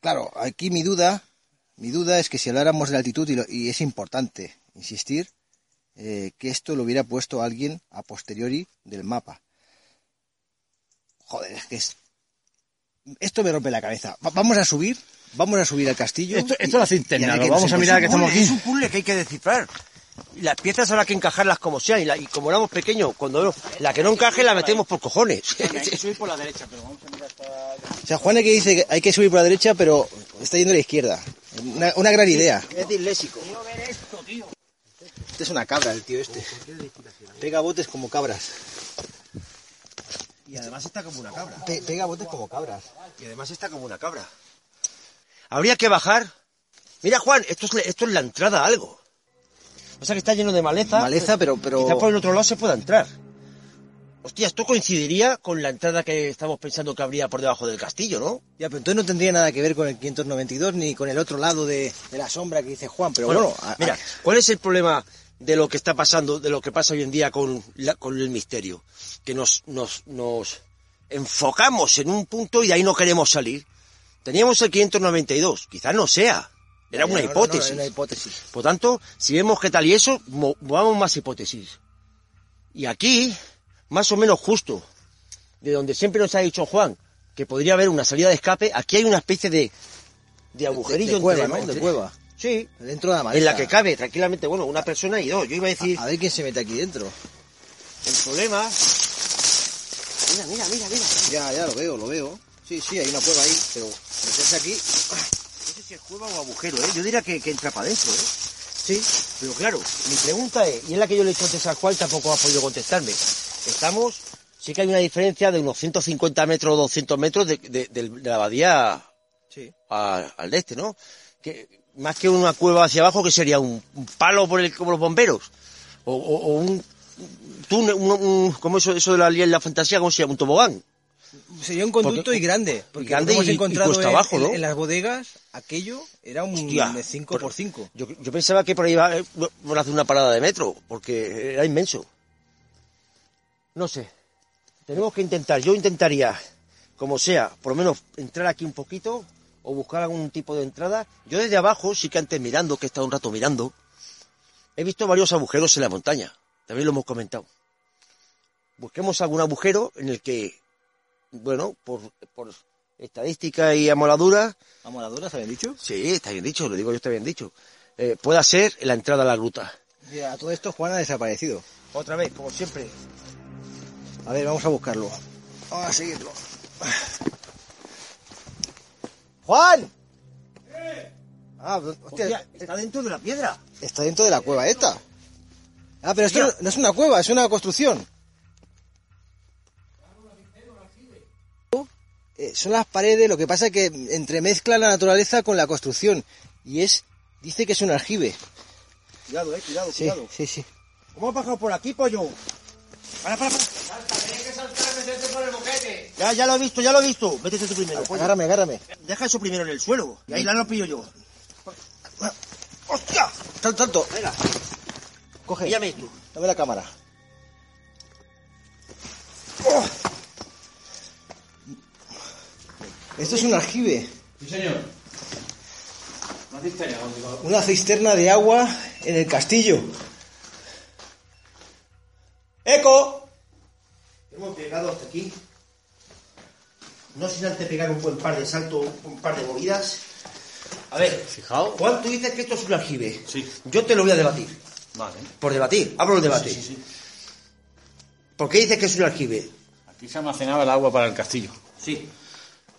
Claro, aquí mi duda, mi duda es que si habláramos de altitud, y, lo- y es importante insistir, eh, que esto lo hubiera puesto alguien a posteriori del mapa. Joder, es que es... Esto me rompe la cabeza. Va- vamos a subir, vamos a subir al castillo. Esto, esto es la y lo qué vamos a mirar que estamos Es aquí. un puzzle que hay que descifrar. Las piezas habrá que encajarlas como sean. Y, la- y como éramos pequeños, cuando la que no encaje la metemos por cojones. subir por la derecha, pero vamos a mirar O sea, Juan que dice que hay que subir por la derecha, pero está yendo a la izquierda. Una, una gran idea. es disléxico. Este es una cabra, el tío este. Pega botes como cabras. Y además está como una cabra. Pe- pega botes como cabras. Y además está como una cabra. Habría que bajar. Mira, Juan, esto es, esto es la entrada a algo. O sea que está lleno de maleza. Maleza, pero... pero... Quizá por el otro lado se pueda entrar. Hostia, esto coincidiría con la entrada que estamos pensando que habría por debajo del castillo, ¿no? Ya, pero entonces no tendría nada que ver con el 592 ni con el otro lado de, de la sombra que dice Juan. Pero bueno, a- mira, ¿cuál es el problema de lo que está pasando, de lo que pasa hoy en día con, la- con el misterio? Que nos, nos, nos enfocamos en un punto y de ahí no queremos salir. Teníamos el 592, quizás no sea. Era una no, no, hipótesis. una hipótesis. Por tanto, si vemos que tal y eso, mo- movamos más hipótesis. Y aquí, más o menos justo, de donde siempre nos ha dicho Juan, que podría haber una salida de escape, aquí hay una especie de, de agujerillo de cueva, entre- ¿no? De entre- cueva. Sí, Dentro de la maleza. en la que cabe tranquilamente, bueno, una persona y dos. Yo iba a decir, A ver quién se mete aquí dentro. el problema... Mira, mira, mira, mira. Ya, ya lo veo, lo veo. Sí, sí, hay una cueva ahí, pero meterse aquí. Si es cueva o agujero, ¿eh? Yo diría que, que entra para adentro, ¿eh? Sí, pero claro, mi pregunta es, y es la que yo le he hecho antes Juan, tampoco ha podido contestarme. Estamos, sí que hay una diferencia de unos 150 metros o 200 metros de, de- de la abadía Sí. a- al este, ¿no? Que, más que una cueva hacia abajo, que sería un, un palo por el, como los bomberos. O, o- o un túnel, un, un- ¿cómo eso, eso de la, la fantasía? ¿Cómo se llama? Un tobogán. Sería un conducto Porque- y grande. Porque grande hemos y- y encontrado cuesta en, abajo, en- ¿no? en las bodegas, aquello era un Hostia, de 5 por 5 Yo, yo pensaba que por ahí iba eh, por hacer una parada de metro, porque era inmenso. No sé. Tenemos que intentar, yo intentaría, como sea, por lo menos entrar aquí un poquito o buscar algún tipo de entrada. Yo desde abajo, sí que antes mirando, que he estado un rato mirando, he visto varios agujeros en la montaña. También lo hemos comentado. Busquemos algún agujero en el que, bueno, por, por estadística y amoladura, ¿Amoladuras habían dicho? Sí, está bien dicho, lo digo yo, está bien dicho. Eh, pueda ser la entrada a la gruta. Mira, todo esto Juan ha desaparecido. Otra vez, como siempre. A ver, vamos a buscarlo. Vamos a seguirlo. ¡Juan! Ah, hostia, Hostia, está dentro de la piedra. está dentro de la cueva esta. Ah, pero esto no es una cueva, es una construcción. Eh, son las paredes, lo que pasa es que entremezcla la naturaleza con la construcción. Y es, dice que es un aljibe. Cuidado, eh, cuidado, Sí, cuidado. sí, sí. ¿Cómo ha pasado por aquí, pollo? Para, para, para. Ya, ya lo he visto, ya lo he visto. Métete tú primero, pollo. Agárrame, agárrame. Deja eso primero en el suelo. Y ahí la lo pillo yo. ¡Hostia! Salto, salto. Venga, Coge. píllame tú. Dame la cámara. Esto es un aljibe. Sí, señor. Una cisterna, Una cisterna de agua en el castillo. ¡Eco! Hemos llegado hasta aquí. No sin antes pegar un buen par de saltos, un par de movidas. A ver, Fijaos. Juan, tú dices que esto es un aljibe. Sí. Yo te lo voy a debatir. Vale. Por debatir, hablo del debate. Sí, sí, sí. ¿Por qué dices que es un aljibe? Aquí se almacenaba el agua para el castillo. Sí.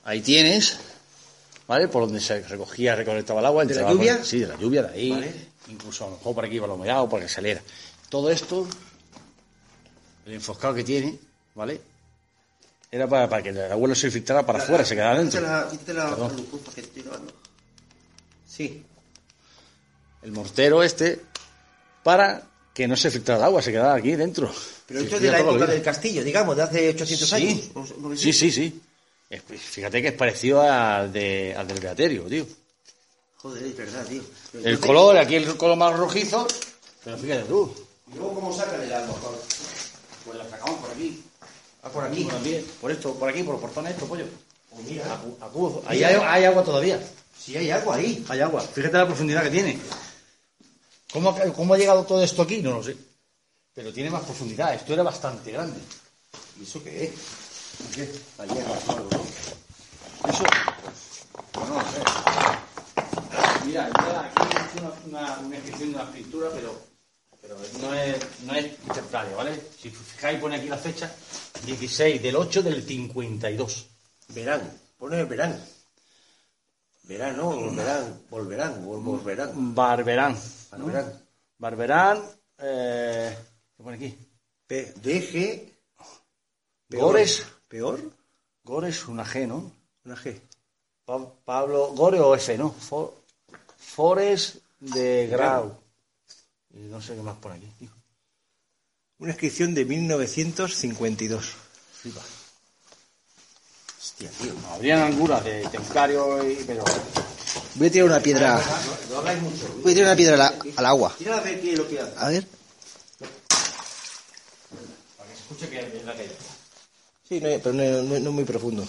Ahí tienes, ¿vale? Por donde se recogía, recolectaba el agua. ¿De la por- lluvia? sí, de la lluvia, de ahí. Vale. Incluso a lo mejor por aquí iba la humedad o que saliera. Todo esto, el enfoscado que tiene, ¿vale? Era para, para que el agua no se filtrara para afuera, se quedara dentro. Perdón. Sí. El mortero este, para que no se filtrara el agua, se quedara aquí dentro. Pero esto es de la época del castillo, digamos, de hace 800 años. Sí, ¿O- o- sí, sí, sí. Es- Fíjate que es parecido al, de, al del Beaterio, tío. Joder, es verdad, tío. Pero El color, aquí el color más rojizo, pero fíjate tú. ¿Y luego cómo sacan el? Juan? Pues la sacamos por aquí. Ah, por aquí. También. Por esto, por aquí, por los portones estos, pollo. Oh, mira, Ahí hay, hay agua todavía. si hay agua ahí. Hay agua. Fíjate la profundidad que tiene. ¿Cómo, ha- ¿Cómo ha llegado todo esto aquí? No lo sé. Pero tiene más profundidad. Esto era bastante grande. ¿Y eso qué es? ¿Qué? Ahí hay agua, ¿no? Eso. Pues no sé. Mira, ya aquí he hecho una, una, una descripción de una pintura, pero, pero no es, no es ¿vale? Si fijáis, pone aquí la fecha: 16 del 8 del 52. Verán, pone verán. Verán, no, volverán, volverán, vol- volverán. Barberán. ¿no? Barberán. Barberán. Eh, ¿Qué pone aquí? P, DG. Gores. ¿Peor? Gores, una G, ¿no? Una G. Pa- Pablo, Gore o F, ¿no? For- Forest de Grau. Y no sé qué más por aquí, tío. Una inscripción de 1952. Hostia, tío. Habrían algunas de templario, y, pero Voy a tirar una piedra. No habláis mucho. Voy a tirar una piedra al, al agua. Tira a ver es lo que hace. A ver. escuche que es la que Sí, no, pero no, no- no muy profundo.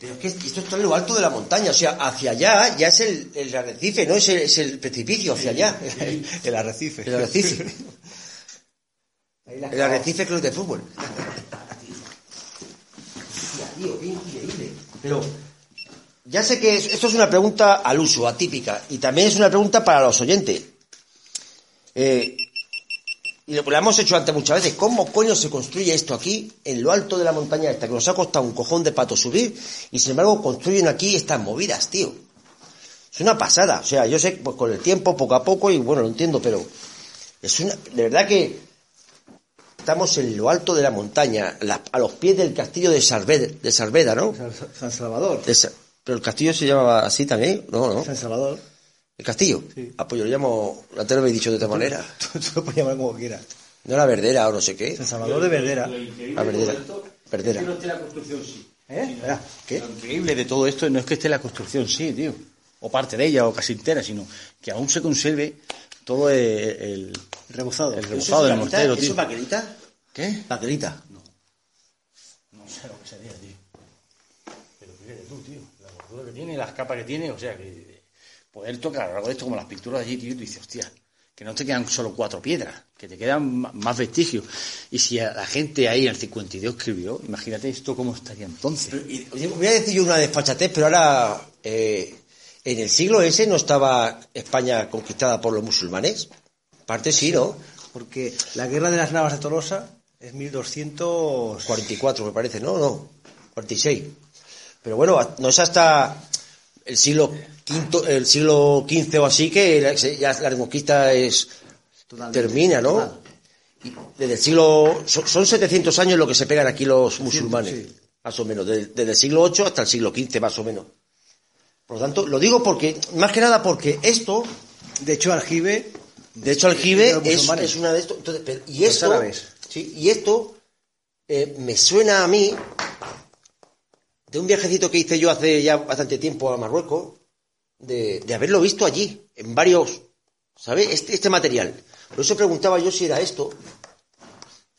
Pero es que esto está en lo alto de la montaña, o sea, hacia allá ya es el, el arrecife, no es el, es el precipicio, hacia allá. El arrecife. El arrecife. El arrecife club de fútbol. Hostia, tío, qué increíble. Pero ya sé que es- esto es una pregunta al uso, atípica, y también es una pregunta para los oyentes. Eh, y lo, lo hemos hecho antes muchas veces. ¿Cómo coño se construye esto aquí, en lo alto de la montaña esta, que nos ha costado un cojón de pato subir, y sin embargo construyen aquí estas movidas, tío? Es una pasada. O sea, yo sé, pues con el tiempo, poco a poco, y bueno, lo entiendo, pero es una, de verdad que estamos en lo alto de la montaña, la- a los pies del castillo de Sarveda, de Sarveda ¿no? San Salvador. De pero el castillo se llamaba así también, ¿no? no. San Salvador. ¿El castillo? Ah, pues yo lo llamo, la te lo habéis dicho de otra manera. Tú lo puedes llamar como quieras. No la verdera o no sé qué. San Salvador de Verdera. La verdera. Verdera. no esté la construcción, sí. ¿Eh? Verá, ¿Qué? Lo increíble de todo esto no es que esté la construcción, sí, tío, o parte de ella, o casi entera, sino que aún se conserve todo el, el, Rebozado. el rebozado del mortero, ¿Eso tío. es baquelita? ¿Qué? Baquelita. No sé lo que sería, tío. Pero fíjate tú, tío, la gordura que tiene, las capas que tiene, o sea, que poder tocar algo de esto como las pinturas de allí, tío, y tú dices, hostia, que no te quedan solo cuatro piedras, que te quedan más vestigios. Y si a la gente ahí en el 52 escribió, imagínate esto cómo estaría entonces. Pero, y- voy a decir yo una desfachatez, pero ahora, eh, en el siglo ese no estaba España conquistada por los musulmanes. Parte sí, ¿no? Porque la guerra de las Navas de Tolosa es 1200... 44 me parece, ¿no? No, 46. Pero bueno, a- no es hasta el siglo quinto, el siglo XV o así que ya la reconquista es Totalmente. termina, ¿no? Total. Desde el siglo son, son 700 años lo que se pegan aquí los musulmanes, sí. más o menos, desde, desde el siglo VIII hasta el siglo XV más o menos. Por lo tanto, lo digo porque más que nada porque esto, De hecho, Aljibe... de hecho, aljibe es, es una de estos. entonces, y esto, sí, y esto eh, me suena a mí de un viajecito que hice yo hace ya bastante tiempo a Marruecos, de, de haberlo visto allí, en varios, ¿sabes? Este, este material. Por eso preguntaba yo si era esto,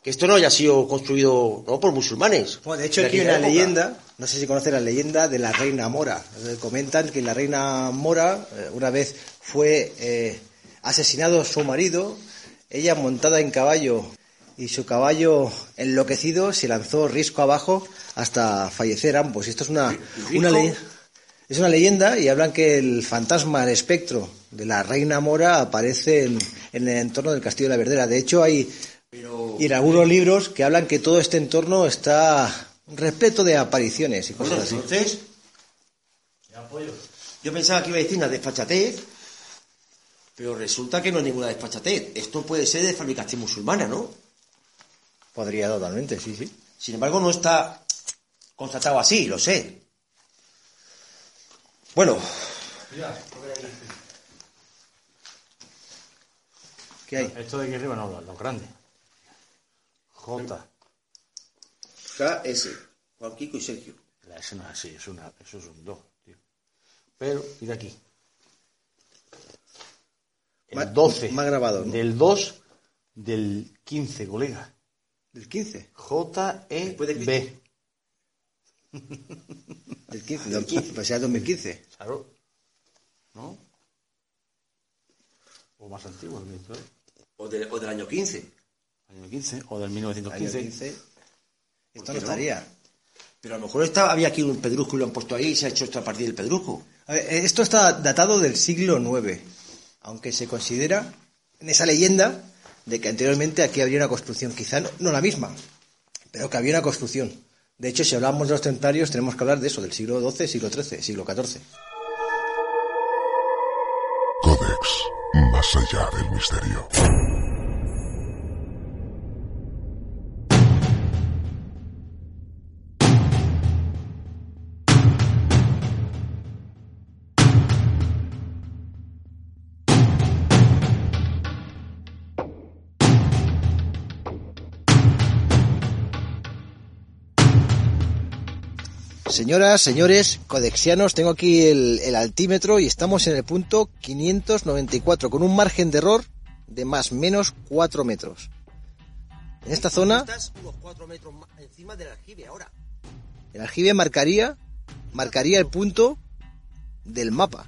que esto no haya sido construido no por musulmanes. Bueno, de hecho, de aquí hay una época. leyenda, no sé si conoce la leyenda de la reina Mora. Eh, Comentan que la reina Mora eh, una vez fue eh, asesinado su marido, ella montada en caballo y su caballo enloquecido se lanzó risco abajo hasta fallecer ambos. Esto es una, una ley- es una leyenda y hablan que el fantasma, el espectro de la reina Mora aparece en, en el entorno del castillo de la Verdera. De hecho, hay y en algunos libros que hablan que todo este entorno está repleto de apariciones y Bueno, cosas así. entonces, yo pensaba que iba a decir una desfachatez, pero resulta que no es ninguna desfachatez. Esto puede ser de fabricación musulmana, ¿no? Podría totalmente, sí, sí. Sin embargo, no está constatado así, lo sé. Bueno, ¿Qué hay? Esto de aquí arriba no, los grandes. J. KS, Juan Kiko y Sergio. La- Eso no es así, es una, eso son dos, tío. Pero, mira aquí. El Más- 12. más grabado, ¿no? Del 2 del 15, colega. Del 15. J-E-B. Del 15. Del 15. Pues sea 2015. Claro. ¿No? O más antiguo, el ministro. O, de- o del año 15. Año 15, o del Año 1915. 15. Esto no no? estaría. Pero a lo mejor está, había aquí un pedrusco y lo han puesto ahí y se ha hecho esto a partir del pedrusco. A ver, esto está datado del siglo IX, aunque se considera en esa leyenda de que anteriormente aquí habría una construcción, quizá no, no la misma, pero que había una construcción. De hecho, si hablamos de los templarios, tenemos que hablar de eso, del siglo XII, siglo XIII, siglo XIV. Codex, más allá del misterio. Señoras, señores, codexianos, tengo aquí el, el altímetro y estamos en el punto 594 con un margen de error de más o menos 4 metros. En esta zona, Estás unos 4 metros encima del aljibe ahora. el aljibe marcaría, marcaría el punto del mapa.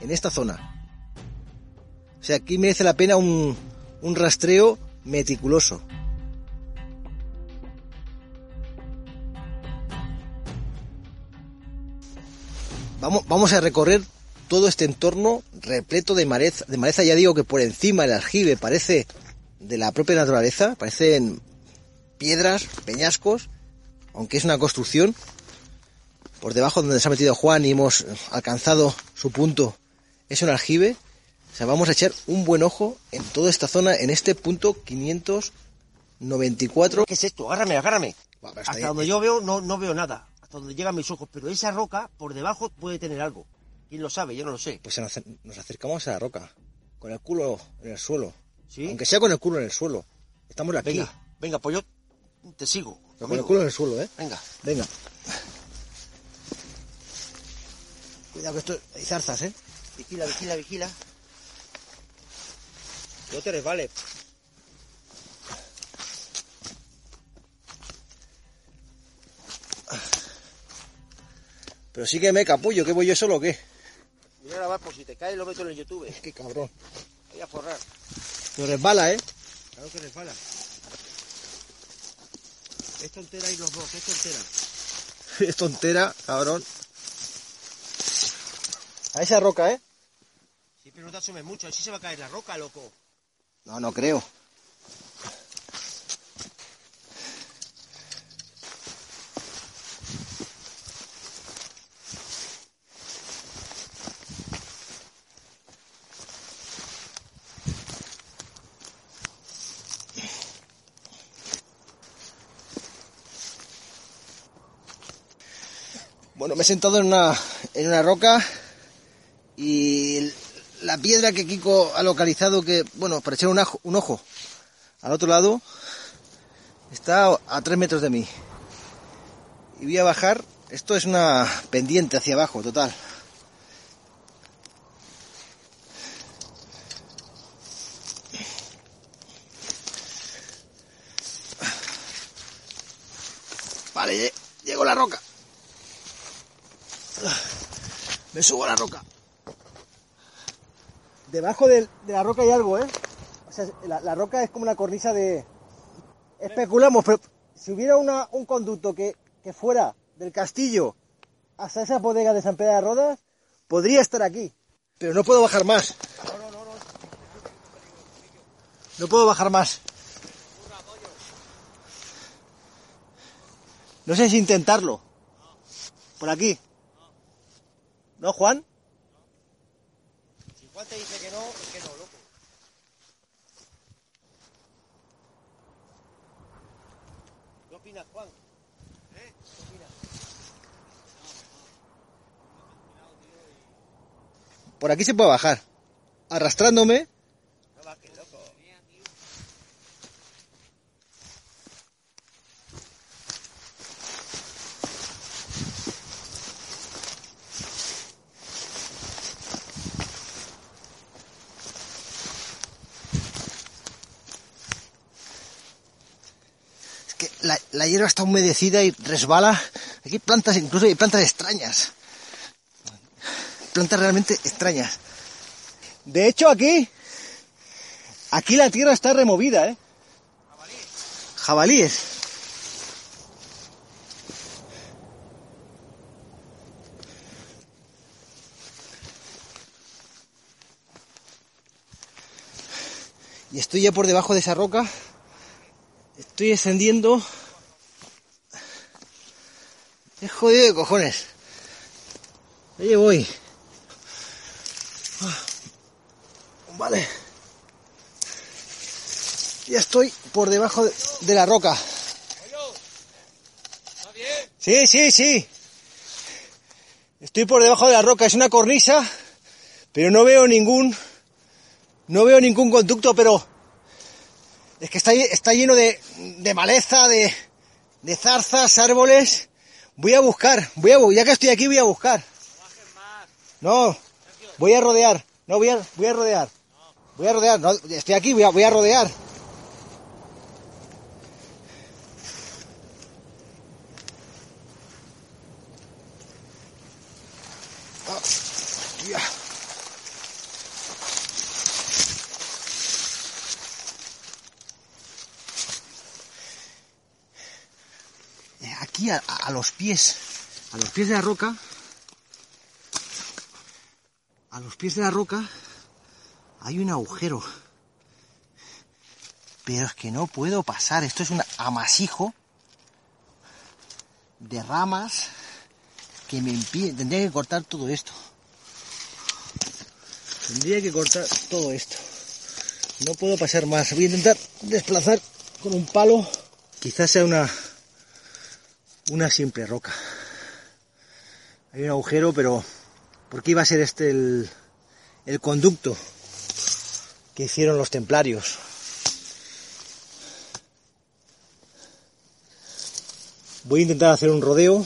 En esta zona. O sea, aquí merece la pena un, un rastreo meticuloso. Vamos, vamos a recorrer todo este entorno repleto de maleza, de maleza, ya digo que por encima el aljibe parece de la propia naturaleza, parecen piedras, peñascos, aunque es una construcción. Por debajo donde se ha metido Juan y hemos alcanzado su punto es un aljibe. O sea, vamos a echar un buen ojo en toda esta zona, en este punto 594. ¿Qué es esto? Agárrame, agárrame. Va, Hasta ahí. donde yo veo no, no veo nada. Hasta donde llegan mis ojos. Pero esa roca por debajo puede tener algo. ¿Quién lo sabe? Yo no lo sé. Pues nos, acercamos a la roca, con el culo en el suelo. ¿Sí? Aunque sea con el culo en el suelo. Estamos aquí, Venga, venga, pues yo te sigo. pero con el culo en el suelo, ¿eh? Venga. Venga. Cuidado que esto hay zarzas, ¿eh? Vigila, vigila, vigila. No te resbales. Pero sí que me capullo, ¿qué voy yo solo o qué? Mira ahora va, por si te caes lo meto en el YouTube. Qué cabrón. Voy a forrar. Pero resbala, ¿eh? Claro que resbala. Es tontera ir los dos, es tontera. Es tontera, cabrón. A esa roca, ¿eh? Sí, pero no te asomes mucho, así se va a caer la roca, loco. No, no creo. Sentado en una, en una roca y la piedra que Kiko ha localizado que, bueno, para echar un, ojo al otro lado, está a tres metros de mí. Y voy a bajar, esto es una pendiente hacia abajo, total. Vale, lle- llego a la roca. Me subo a la roca. Debajo de, la roca hay algo, ¿eh? O sea, la, la roca es como una cornisa de... Especulamos, pero si hubiera una, un conducto que, que fuera del castillo hasta esa bodega de San Pedro de Rodas, podría estar aquí. Pero no puedo bajar más. No puedo bajar más. No sé si intentarlo. Por aquí. ¿No, Juan? Si Juan te dice que no, es que no, loco. ¿Qué opinas, Juan? ¿Eh? ¿Qué opinas? Por aquí se puede bajar. Arrastrándome. No bajes, loco. La, hierba está humedecida y resbala. Aquí hay plantas, incluso hay plantas extrañas. Plantas realmente extrañas. De hecho, aquí, aquí la tierra está removida, ¿eh? Jabalíes. Y estoy ya por debajo de esa roca. Estoy descendiendo. Es jodido de cojones. Ahí voy. Ah. Vale. Ya estoy por debajo de, la roca. Sí, sí, sí. Estoy por debajo de la roca. Es una cornisa, pero no veo ningún, no veo ningún conducto, pero es que está, está lleno de, de maleza, de, de zarzas, árboles. Voy a buscar, voy a ya que estoy aquí voy a buscar. No, voy a rodear. No, voy a, voy a rodear. Voy a rodear. No, estoy aquí, voy a, voy a rodear. A los pies, a los pies de la roca, a los pies de la roca hay un agujero. Pero es que no puedo pasar. Esto es un amasijo de ramas que me impiden. Tendría que cortar todo esto. Tendría que cortar todo esto. No puedo pasar más. Voy a intentar desplazar con un palo. Quizás sea una una simple roca. Hay un agujero, pero ¿por qué iba a ser este el, el conducto que hicieron los templarios? Voy a intentar hacer un rodeo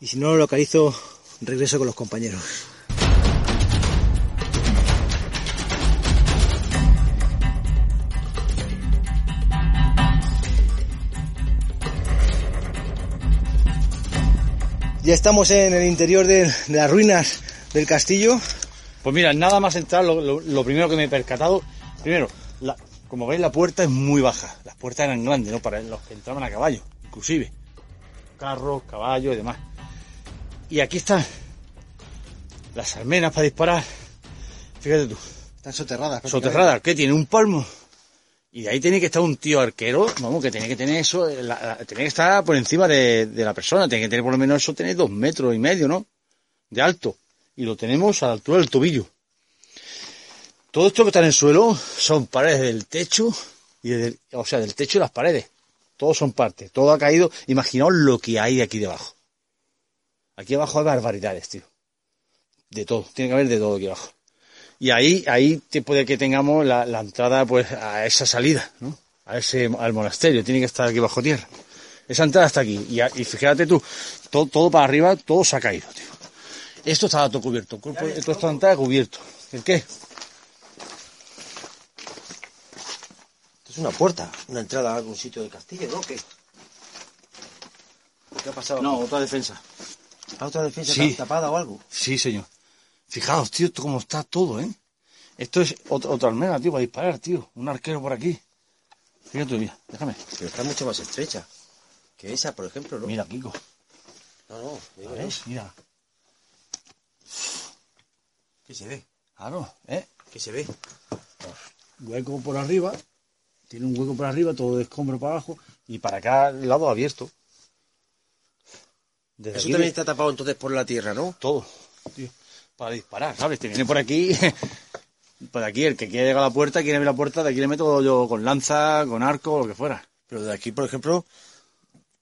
y si no lo localizo, regreso con los compañeros. Ya estamos en el interior de, de las ruinas del castillo. Pues mira, nada más entrar, lo, lo- lo primero que me he percatado, primero, la- como veis la puerta es muy baja, las puertas eran grandes, ¿no? Para los que entraban a caballo, inclusive. Carros, caballos y demás. Y aquí están las almenas para disparar. Fíjate tú, Están soterradas. soterradas, ¿qué tiene? Un palmo. Y de ahí tiene que estar un tío arquero, vamos, que tiene que tener eso, tiene que estar por encima de, de la persona, tiene que tener por lo menos eso, tener dos metros y medio, ¿no? De alto. Y lo tenemos a la altura del tobillo. Todo esto que está en el suelo son paredes del techo, y del- o sea, del techo y las paredes. Todos son partes, todo ha caído. Imaginaos lo que hay aquí debajo. Aquí abajo hay barbaridades, tío. De todo, tiene que haber de todo aquí abajo. Y ahí, ahí te puede que tengamos la, la entrada pues a esa salida, ¿no? A ese, al monasterio, tiene que estar aquí bajo tierra. Esa entrada está aquí. Y, fíjate tú, todo, todo para arriba, todo se ha caído, tío. Esto estaba todo cubierto, el cuerpo, toda esta entrada cubierto. ¿El qué? Esto es una puerta, una entrada a algún sitio del castillo, ¿no? ¿Qué? ¿Qué ha pasado? No, otra defensa. ¿A otra defensa Sí. tapada o algo? Sí, señor. Fijaos, tío, esto cómo está todo, ¿eh? Esto es otra, otra almena, tío, para disparar, tío. Un arquero por aquí. Fíjate, mira, déjame. Pero está mucho más estrecha que esa, por ejemplo, ¿no? Mira, Kiko. No, no, digo, ¿La ves? Mira. ¿Qué se ve? Claro, ¿eh? ¿Qué se ve? Hueco por arriba. Tiene un hueco por arriba, todo de escombro para abajo. Y para acá, el lado abierto. Desde Eso también está tapado entonces por la tierra, ¿no? todo, tío, para disparar, ¿sabes? Te viene por aquí, por aquí, el que quiere llegar a la puerta, quiere ver la puerta, de aquí le meto yo con lanza, con arco, lo que fuera. Pero de aquí, por ejemplo,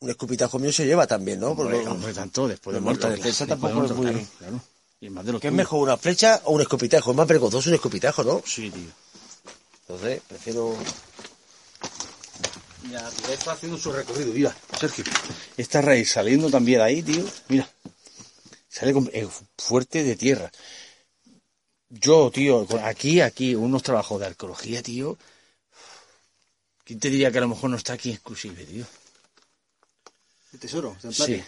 un escupitajo mío se lleva también, ¿no? Porque- Hombre, hombre, tanto, después de la muerto. defensa claro, tampoco es muy- claro. Y más de los ¿Qué es mejor, una flecha o un escupitajo? Es más vergonzoso un escupitajo, ¿no? Sí, tío. Entonces, prefiero... Mira, ya está haciendo su recorrido, mira, Sergio. Esta raíz saliendo también ahí, tío, mira. Sale eh, fuerte de tierra. Yo, tío, aquí, aquí, unos trabajos de arqueología, tío. ¿Quién te diría que a lo mejor no está aquí exclusive, tío? El tesoro, Sí.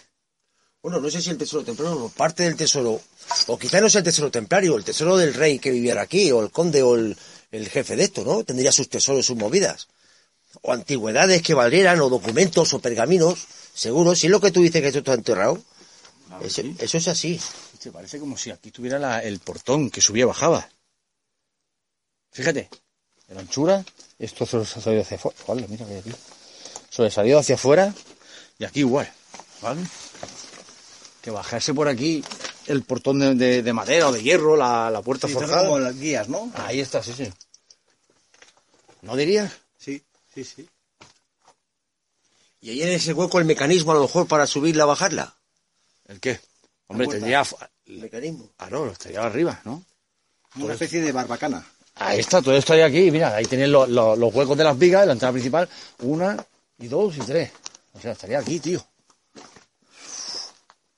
Bueno, no sé si el tesoro templario o parte del tesoro, o quizá no sea el tesoro templario, el tesoro del rey que viviera aquí, o el conde o el, el jefe de esto, ¿no? Tendría sus tesoros, sus movidas. O antigüedades que valieran, o documentos, o pergaminos, seguro. Si es lo que tú dices que esto está enterrado, A ver, eso, sí. eso es así. Se parece como si aquí tuviera la- el portón que subía y bajaba. Fíjate, la anchura, esto se ha salido hacia afuera. Vale, mira que hay aquí. Ha salido hacia afuera y aquí igual. ¿Vale? Que bajase por aquí el portón de, de- de madera o de hierro, la, la puerta Sí, forjada. como las guías, ¿no? Ahí está, sí, sí. ¿No dirías? Sí, sí, sí. Y ahí en ese hueco el mecanismo a lo mejor para subirla o bajarla. ¿El qué? Hombre, tendría... El mecanismo. Claro, lo estaría arriba, ¿no? Una especie de barbacana. Ahí está, todo esto hay aquí, mira, ahí tenéis los, huecos de las vigas, la entrada principal, una y dos y tres. O sea, estaría aquí, tío.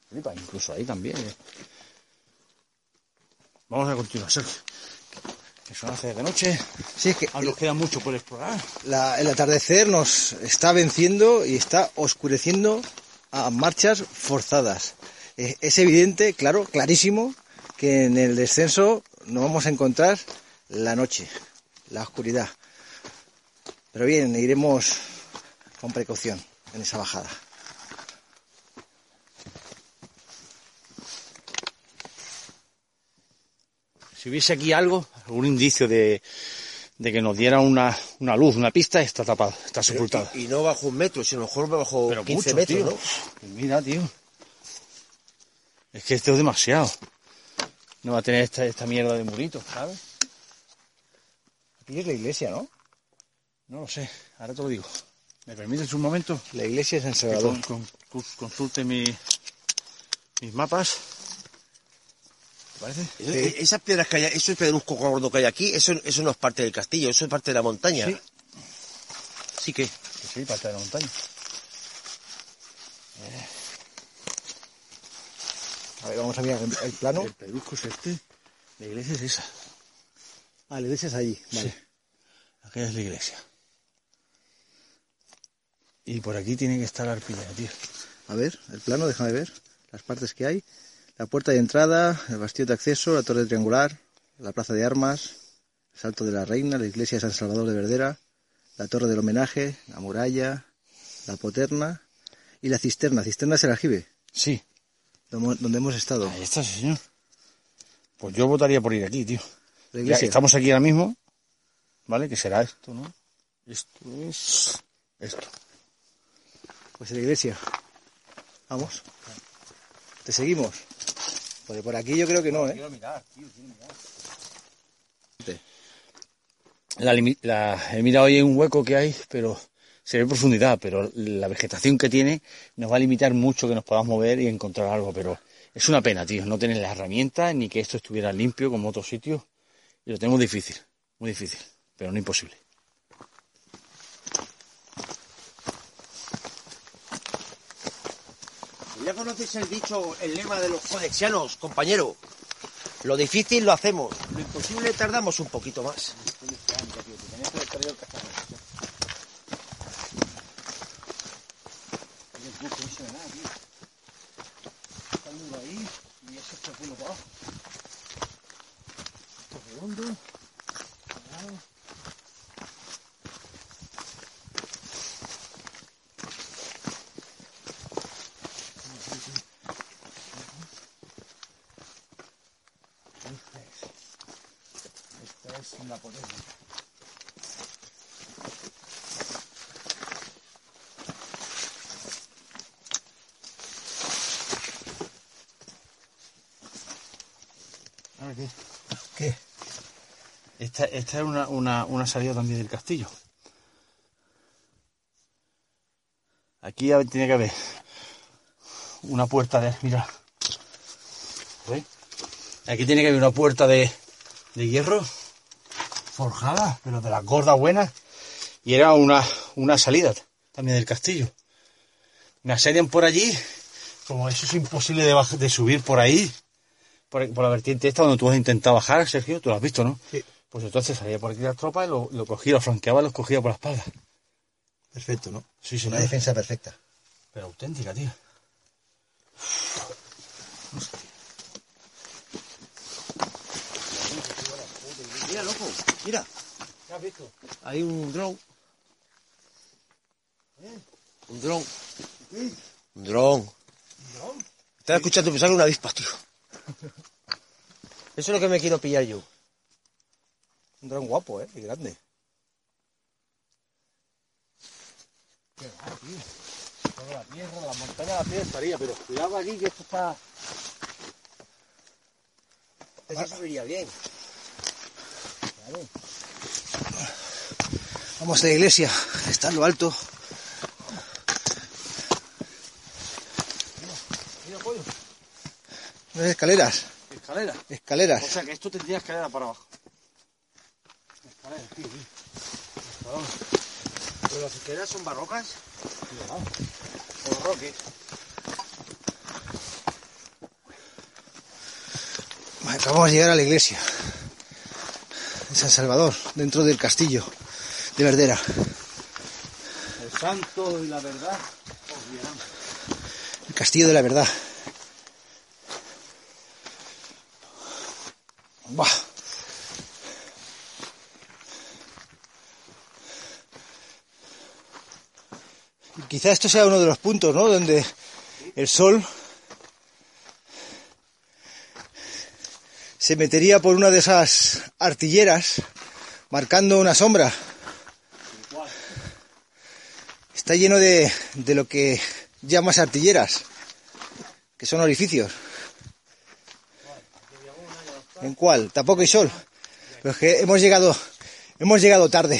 Flipa, incluso ahí también. eh. Vamos a continuar, Sergio. Que son hace de noche. Sí, es que Aún nos queda mucho por explorar. la- el atardecer nos está venciendo y está oscureciendo a marchas forzadas. Eh, Es evidente, claro, clarísimo, que en el descenso nos vamos a encontrar la noche, la oscuridad. Pero bien, iremos con precaución en esa bajada. Si hubiese aquí algo, algún indicio de, de que nos diera una, una luz, una pista, está tapado, está sepultado. Y, y no bajo un metro, sino mejor bajo Pero 15 mucho, metros, tío. ¿no? Pues Mira, tío. Es que esto es demasiado. No va a tener esta, esta mierda de muritos, ¿sabes? Aquí es la iglesia, ¿no? No lo sé, ahora te lo digo. ¿Me permites un momento? La iglesia San Que Salvador. con- con- cons- consulte mi- mis mapas. ¿Te parece? Eso- eh, Esas piedras que hay, ese pedrusco gordo que hay aquí, eso, eso no es parte del castillo, eso es parte de la montaña. Sí. Sí que. Sí, parte de la montaña. A ver, vamos a mirar el, el plano. El pedrusco es este. La iglesia es esa. Ah, la iglesia es allí. Vale. Sí. Aquella es la iglesia. Y por aquí tiene que estar la arpillera, tío. A ver, el plano, déjame ver las partes que hay. La puerta de entrada, el bastión de acceso, la torre triangular, la plaza de armas, el salto de la reina, la iglesia de San Salvador de Verdera, la torre del homenaje, la muralla, la poterna y la cisterna. Cisterna es el aljibe, Sí. donde hemos estado. Ahí está, señor. Pues yo votaría por ir aquí, tío. La Ya iglesia. estamos aquí ahora mismo, ¿vale? Que será esto, ¿no? Esto es... Esto. Pues la iglesia. Vamos. ¿Te seguimos? Porque por aquí yo creo que no, ¿eh? mirar, tío, La, la- he mirado ahí un hueco que hay, pero se ve profundidad, pero la vegetación que tiene nos va a limitar mucho que nos podamos mover y encontrar algo, pero es una pena, tío, no tener las herramientas ni que esto estuviera limpio como otros sitios. Y lo tenemos difícil, muy difícil, pero no imposible. Ya conoces el dicho, el lema de los codexianos, compañero. Lo difícil lo hacemos, lo imposible tardamos un poquito más. ¿Qué? Esta, esta es una, una, una salida también del castillo. Aquí tiene que haber una puerta de... Mira. Aquí tiene que haber una puerta de, de hierro forjada, pero de las gordas buenas. Y era una, una salida también del castillo. Me asedian por allí. Como eso es imposible de, subir por ahí, por, por la vertiente esta donde tú has intentado bajar, Sergio, tú lo has visto, ¿no? Sí. Pues entonces salía por aquí las tropas, lo, lo cogía, lo flanqueaba, y los cogía por la espalda. Perfecto, ¿no? Sí, Una señor. defensa perfecta. Pero auténtica, tío. Mira, mira. Hay un dron. Un dron. Un dron. Estaba escuchando pensar una avispa, tío. Eso es lo que me quiero pillar yo. Un dron guapo, ¿eh? Y grande. Toda la tierra, la montaña la tierra estaría, pero cuidado aquí que esto está... Eso subiría bien. Vamos a la iglesia. Está en lo alto. Unas escaleras. Escalera. Escaleras. O sea que esto tendría escalera para abajo. Escalera, tío, tío. Escalón. ¿Pero las escaleras son barrocas? O roque. Acabamos de llegar a la iglesia de San Salvador, dentro del castillo de Verdera. El santo y la verdad El castillo de la verdad. Buah. Quizá esto sea uno de los puntos, ¿no? Donde el sol se metería por una de esas artilleras marcando una sombra. Está lleno de, de lo que llamas artilleras, que son orificios. ¿En cuál? Tampoco hay sol. Pero es que hemos llegado, hemos llegado tarde.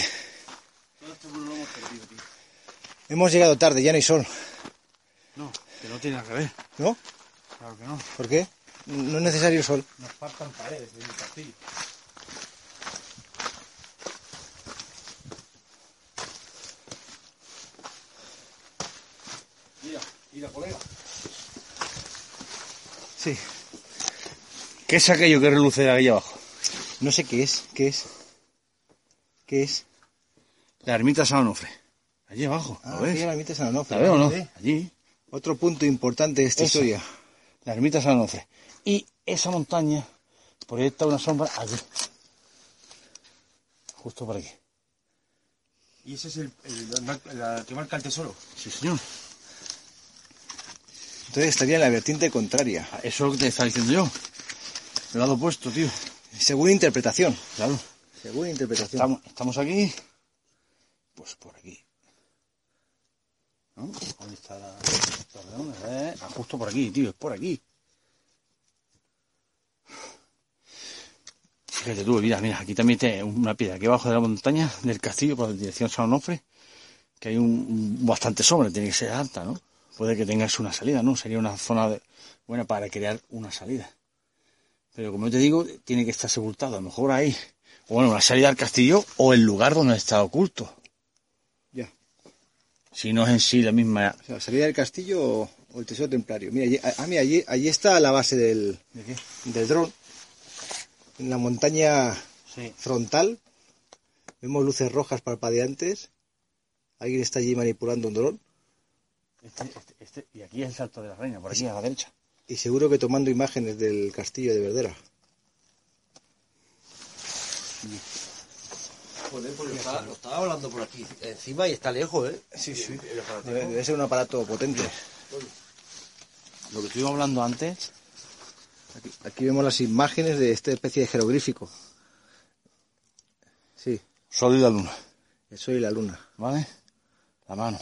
Hemos llegado tarde, ya no hay sol, No, que no tiene nada que ver. ¿no? Claro que no. ¿Por qué? No es necesario sol. Nos faltan paredes del castillo. Mira, mira, colega. Sí. ¿Qué es aquello que reluce ahí abajo? No sé qué es, qué es. ¿Qué es? La ermita San Onofre. Allí abajo, Ah, ¿lo ves? aquí la ermita de San Onofre. ¿La veo o no? Sí. Allí. Otro punto importante de esta Eso. historia. La ermita San Onofre. Y esa montaña proyecta una sombra aquí. Justo por aquí. ¿Y ese es el, la que marca el tesoro? Sí, señor. Entonces estaría en la vertiente contraria, Eso es lo que te estaba diciendo yo. El lado opuesto, tío. según interpretación. Claro. Según interpretación. Estamos, estamos aquí. Pues por aquí. ¿No? ¿Dónde está la, la redonda? Eh, ah, justo por aquí, tío. Es por aquí. Fíjate tú, mira, mira, aquí también tiene una piedra aquí abajo de la montaña del castillo por dirección San Onofre, que hay un, bastante sombra, tiene que ser alta, ¿no? Puede que tengas una salida, ¿no? Sería una zona de- buena para crear una salida. Pero como yo te digo, tiene que estar sepultado. A lo mejor ahí, o bueno, la salida al castillo o el lugar donde está oculto. Ya. Si no es en sí la misma. O sea, salida del castillo o, o el tesoro templario. Mira, allí, ah, mira, allí, allí está la base del, ¿De qué? del dron. En la montaña Sí. frontal. Vemos luces rojas parpadeantes. Alguien está allí manipulando un dron. Este, este, este- y aquí es el salto de la reina, por aquí a la derecha. Y seguro que tomando imágenes del castillo de Verdera. Joder, pues lo estaba, lo estaba hablando por aquí encima y está lejos, ¿eh? Sí, sí. Debe, debe ser un aparato potente. Lo que estuvimos hablando antes, Aquí, aquí vemos las imágenes de esta especie de jeroglífico. Sí, Sol y la luna, el sol y la luna. ¿vale? La mano,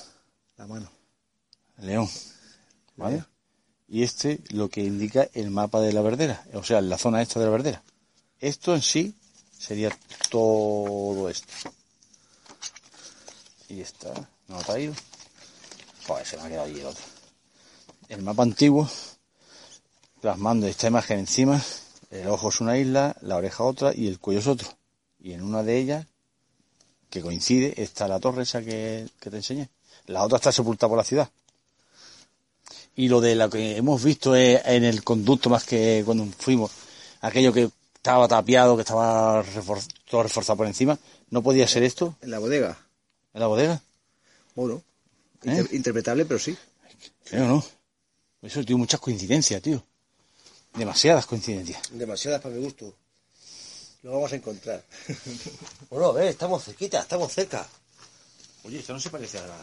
La mano. el león, ¿vale? Y este lo que indica el mapa de la verdera, o sea, la zona esta de la verdera. Esto en sí sería todo esto. Y está, no ha ido. Joder, se me ha quedado allí el otro. El mapa antiguo, plasmando esta imagen encima, el ojo es una isla, la oreja otra y el cuello es otro. Y en una de ellas, que coincide, está la torre esa que, que te enseñé. La otra está sepultada por la ciudad. Y lo de lo que hemos visto es en el conducto más que cuando fuimos, aquello que estaba tapiado, que estaba refor- todo reforzado por encima, ¿no podía ser esto En la bodega. en la bodega? Bueno, ¿Eh? inter- interpretable, pero sí. Creo, ¿no? Eso, tío, muchas coincidencias, tío. Demasiadas coincidencias. Demasiadas para mi gusto. Lo vamos a encontrar. Bueno, a ver, estamos cerquita, estamos cerca. Oye, esto no se parece a la...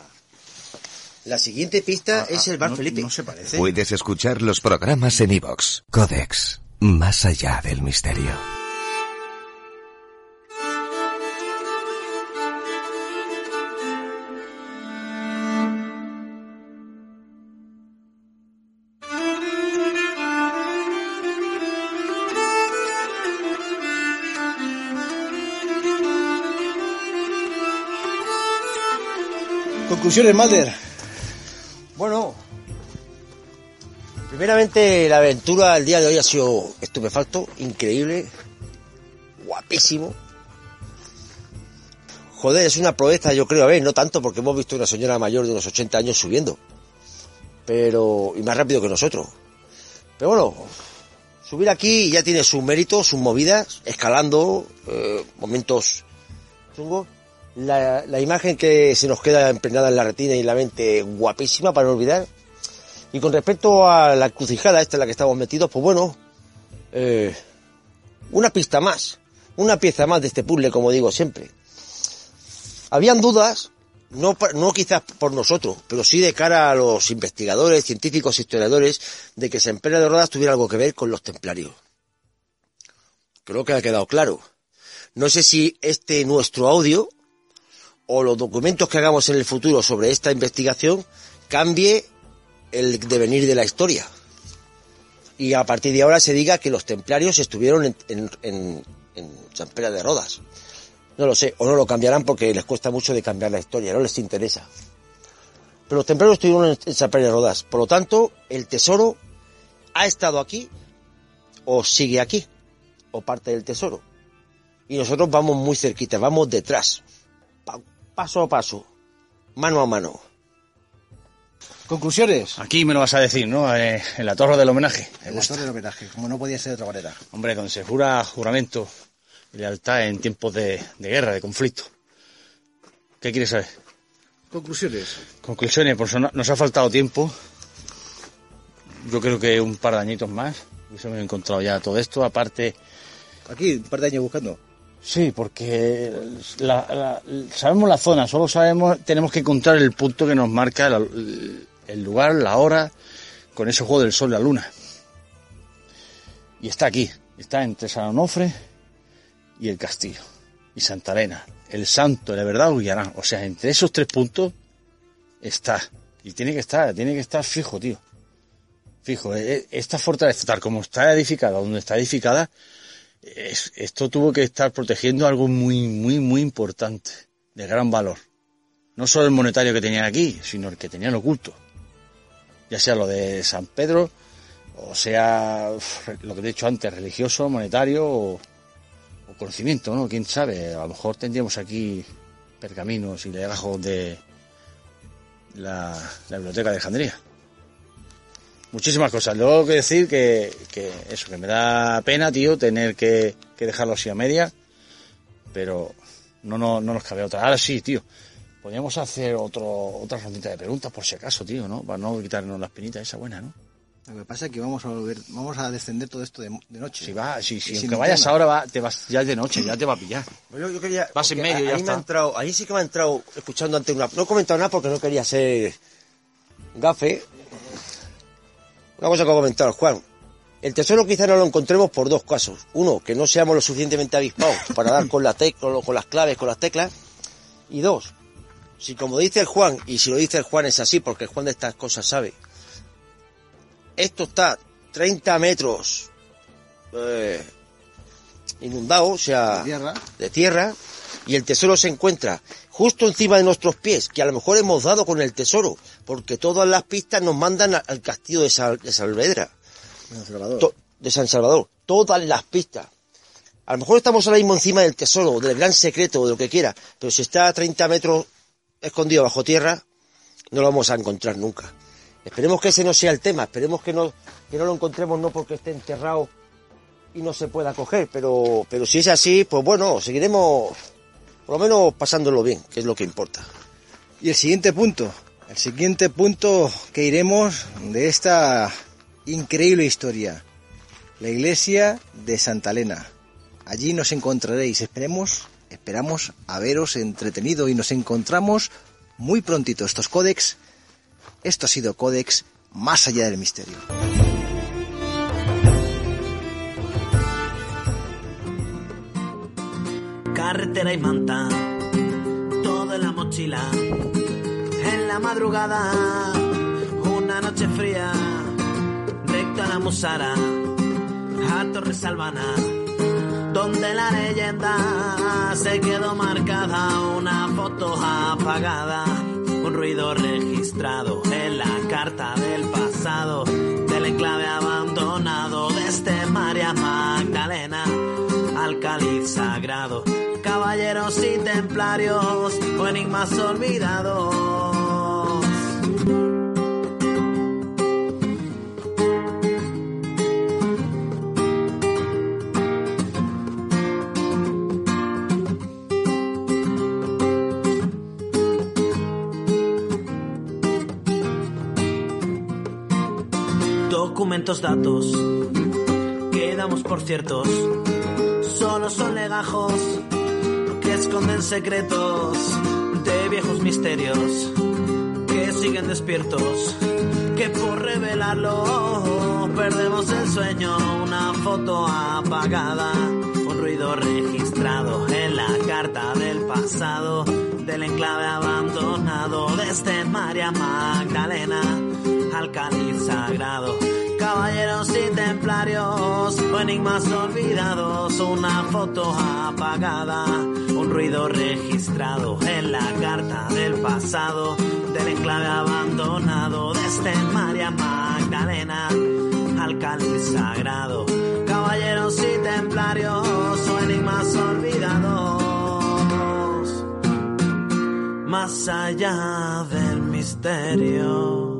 La siguiente pista Ah, es ah, el Bar no- Felipe. No se parece. Puedes escuchar los programas en iVox. Codex. Más allá del misterio. Conclusiones, Malder. Bueno, primeramente la aventura el día de hoy ha sido estupefacto, increíble, guapísimo. Joder, es una proeza, yo creo, a ver, no tanto porque hemos visto una señora mayor de unos 80 años subiendo, pero y más rápido que nosotros. Pero bueno, Subir aquí ya tiene sus méritos, sus movidas, escalando, eh, momentos chungos. La, imagen que se nos queda impregnada en la retina y en la mente, guapísima para no olvidar. Y con respecto a la encrucijada esta en la que estamos metidos, pues bueno, eh, una pista más, una pieza más de este puzzle, como digo siempre. Habían dudas, no, no quizás por nosotros, pero sí de cara a los investigadores, científicos, historiadores, de que San Pedro de Rodas tuviera algo que ver con los templarios. Creo que ha quedado claro. No sé si este nuestro audio o los documentos que hagamos en el futuro sobre esta investigación cambie el devenir de la historia. Y a partir de ahora se diga que los templarios estuvieron en, en, de Rodas. No lo sé, o no lo cambiarán porque les cuesta mucho de cambiar la historia, no les interesa. Pero los templarios estuvieron en, San Pedro de Rodas. Por lo tanto, el tesoro ha estado aquí o sigue aquí, o parte del tesoro. Y nosotros vamos muy cerquita, vamos detrás, paso a paso, mano a mano. Conclusiones. Aquí me lo vas a decir, ¿no? Eh, en la torre del homenaje. Me El gusta. actor del homenaje, como no podía ser de otra manera. Hombre, donde se jura juramento y lealtad en tiempos de, de guerra, de conflicto. ¿Qué quieres saber? Conclusiones. Conclusiones, por eso no- nos ha faltado tiempo. Yo creo que un par de añitos más. Hubiésemos encontrado ya todo esto. Aparte, Aquí, un par de años buscando. Sí, porque la- sabemos la zona, solo sabemos, tenemos que encontrar el punto que nos marca el lugar, la hora, con ese juego del sol y la luna. Y está aquí, está entre San Onofre y el castillo. Y Santa Elena, el santo la verdad Ullarán. O sea, entre esos tres puntos está. Y tiene que estar, tiene que estar fijo, tío. Fijo, eh, esta fortaleza, tal como está edificada, donde está edificada, es- esto tuvo que estar protegiendo algo muy, muy, muy importante, de gran valor. No solo el monetario que tenían aquí, sino el que tenían oculto. Ya sea lo de San Pedro, o sea lo que he dicho antes, religioso, monetario o, o conocimiento, ¿no? Quién sabe, a lo mejor tendríamos aquí pergaminos y legajos de la, la biblioteca de Alejandría. Muchísimas cosas. Luego que decir que, que eso, que me da pena, tío, tener que, que dejarlo así a media, pero no, no, no nos cabe otra. Ahora sí, tío. Podríamos hacer otro, otra rondita de preguntas por si acaso, tío, ¿no? Para no quitarnos las pinitas, esa buena, ¿no? Lo que pasa es que vamos a volver, vamos a descender todo esto de, de noche. Si va, si, si aunque vayas ahora, va, te vas, ya es de noche, ya te va a pillar. Pues Yo, yo quería, Vas en medio a- ya ahí me ha está. entrado, ahí sí que me ha entrado escuchando ante una. No he comentado nada porque no quería ser gafe. Una cosa que ha comentado Juan. El tesoro quizá no lo encontremos por dos casos. Uno, que no seamos lo suficientemente avispados para dar con, la con, las claves, con las teclas. Y dos, si como dice el Juan, y si lo dice el Juan es así, porque el Juan de estas cosas sabe, esto está 30 metros eh, inundado, o sea, De tierra. de tierra, y el tesoro se encuentra justo encima de nuestros pies, que a lo mejor hemos dado con el tesoro, porque todas las pistas nos mandan al castillo de, Sal- de Salvedra, San Salvador. to- de San Salvador, todas las pistas. A lo mejor estamos ahora mismo encima del tesoro, del gran secreto, de lo que quiera, pero si está a 30 metros escondido bajo tierra, no lo vamos a encontrar nunca. Esperemos que ese no sea el tema, esperemos que no, que no lo encontremos no porque esté enterrado y no se pueda coger, pero, pero si es así, pues bueno, seguiremos por lo menos pasándolo bien, que es lo que importa. Y el siguiente punto, el siguiente punto que iremos de esta increíble historia, la iglesia de Santa Elena. Allí nos encontraréis, esperemos, esperamos a veros entretenido y nos encontramos muy prontito. Estos códex, esto ha sido códex más allá del misterio. Carretera y manta, todo en la mochila. En la madrugada, una noche fría, recto a la Musara, a Torres Albana, donde la leyenda se quedó marcada, una foto apagada, un ruido registrado en la carta del pasado, del enclave abandonado desde María Magdalena al cáliz sagrado, caballeros y templarios o enigmas olvidados. Documentos, datos, quedamos por ciertos, solo son legajos esconden secretos de viejos misterios que siguen despiertos. Que por revelarlo perdemos el sueño, una foto apagada, un ruido registrado en la carta del pasado, del enclave abandonado desde María Magdalena al cáliz sagrado. Caballeros y templarios, o enigmas olvidados, una foto apagada, un ruido registrado en la carta del pasado, del enclave abandonado desde María Magdalena al cáliz sagrado. Caballeros y templarios, o enigmas olvidados, más allá del misterio.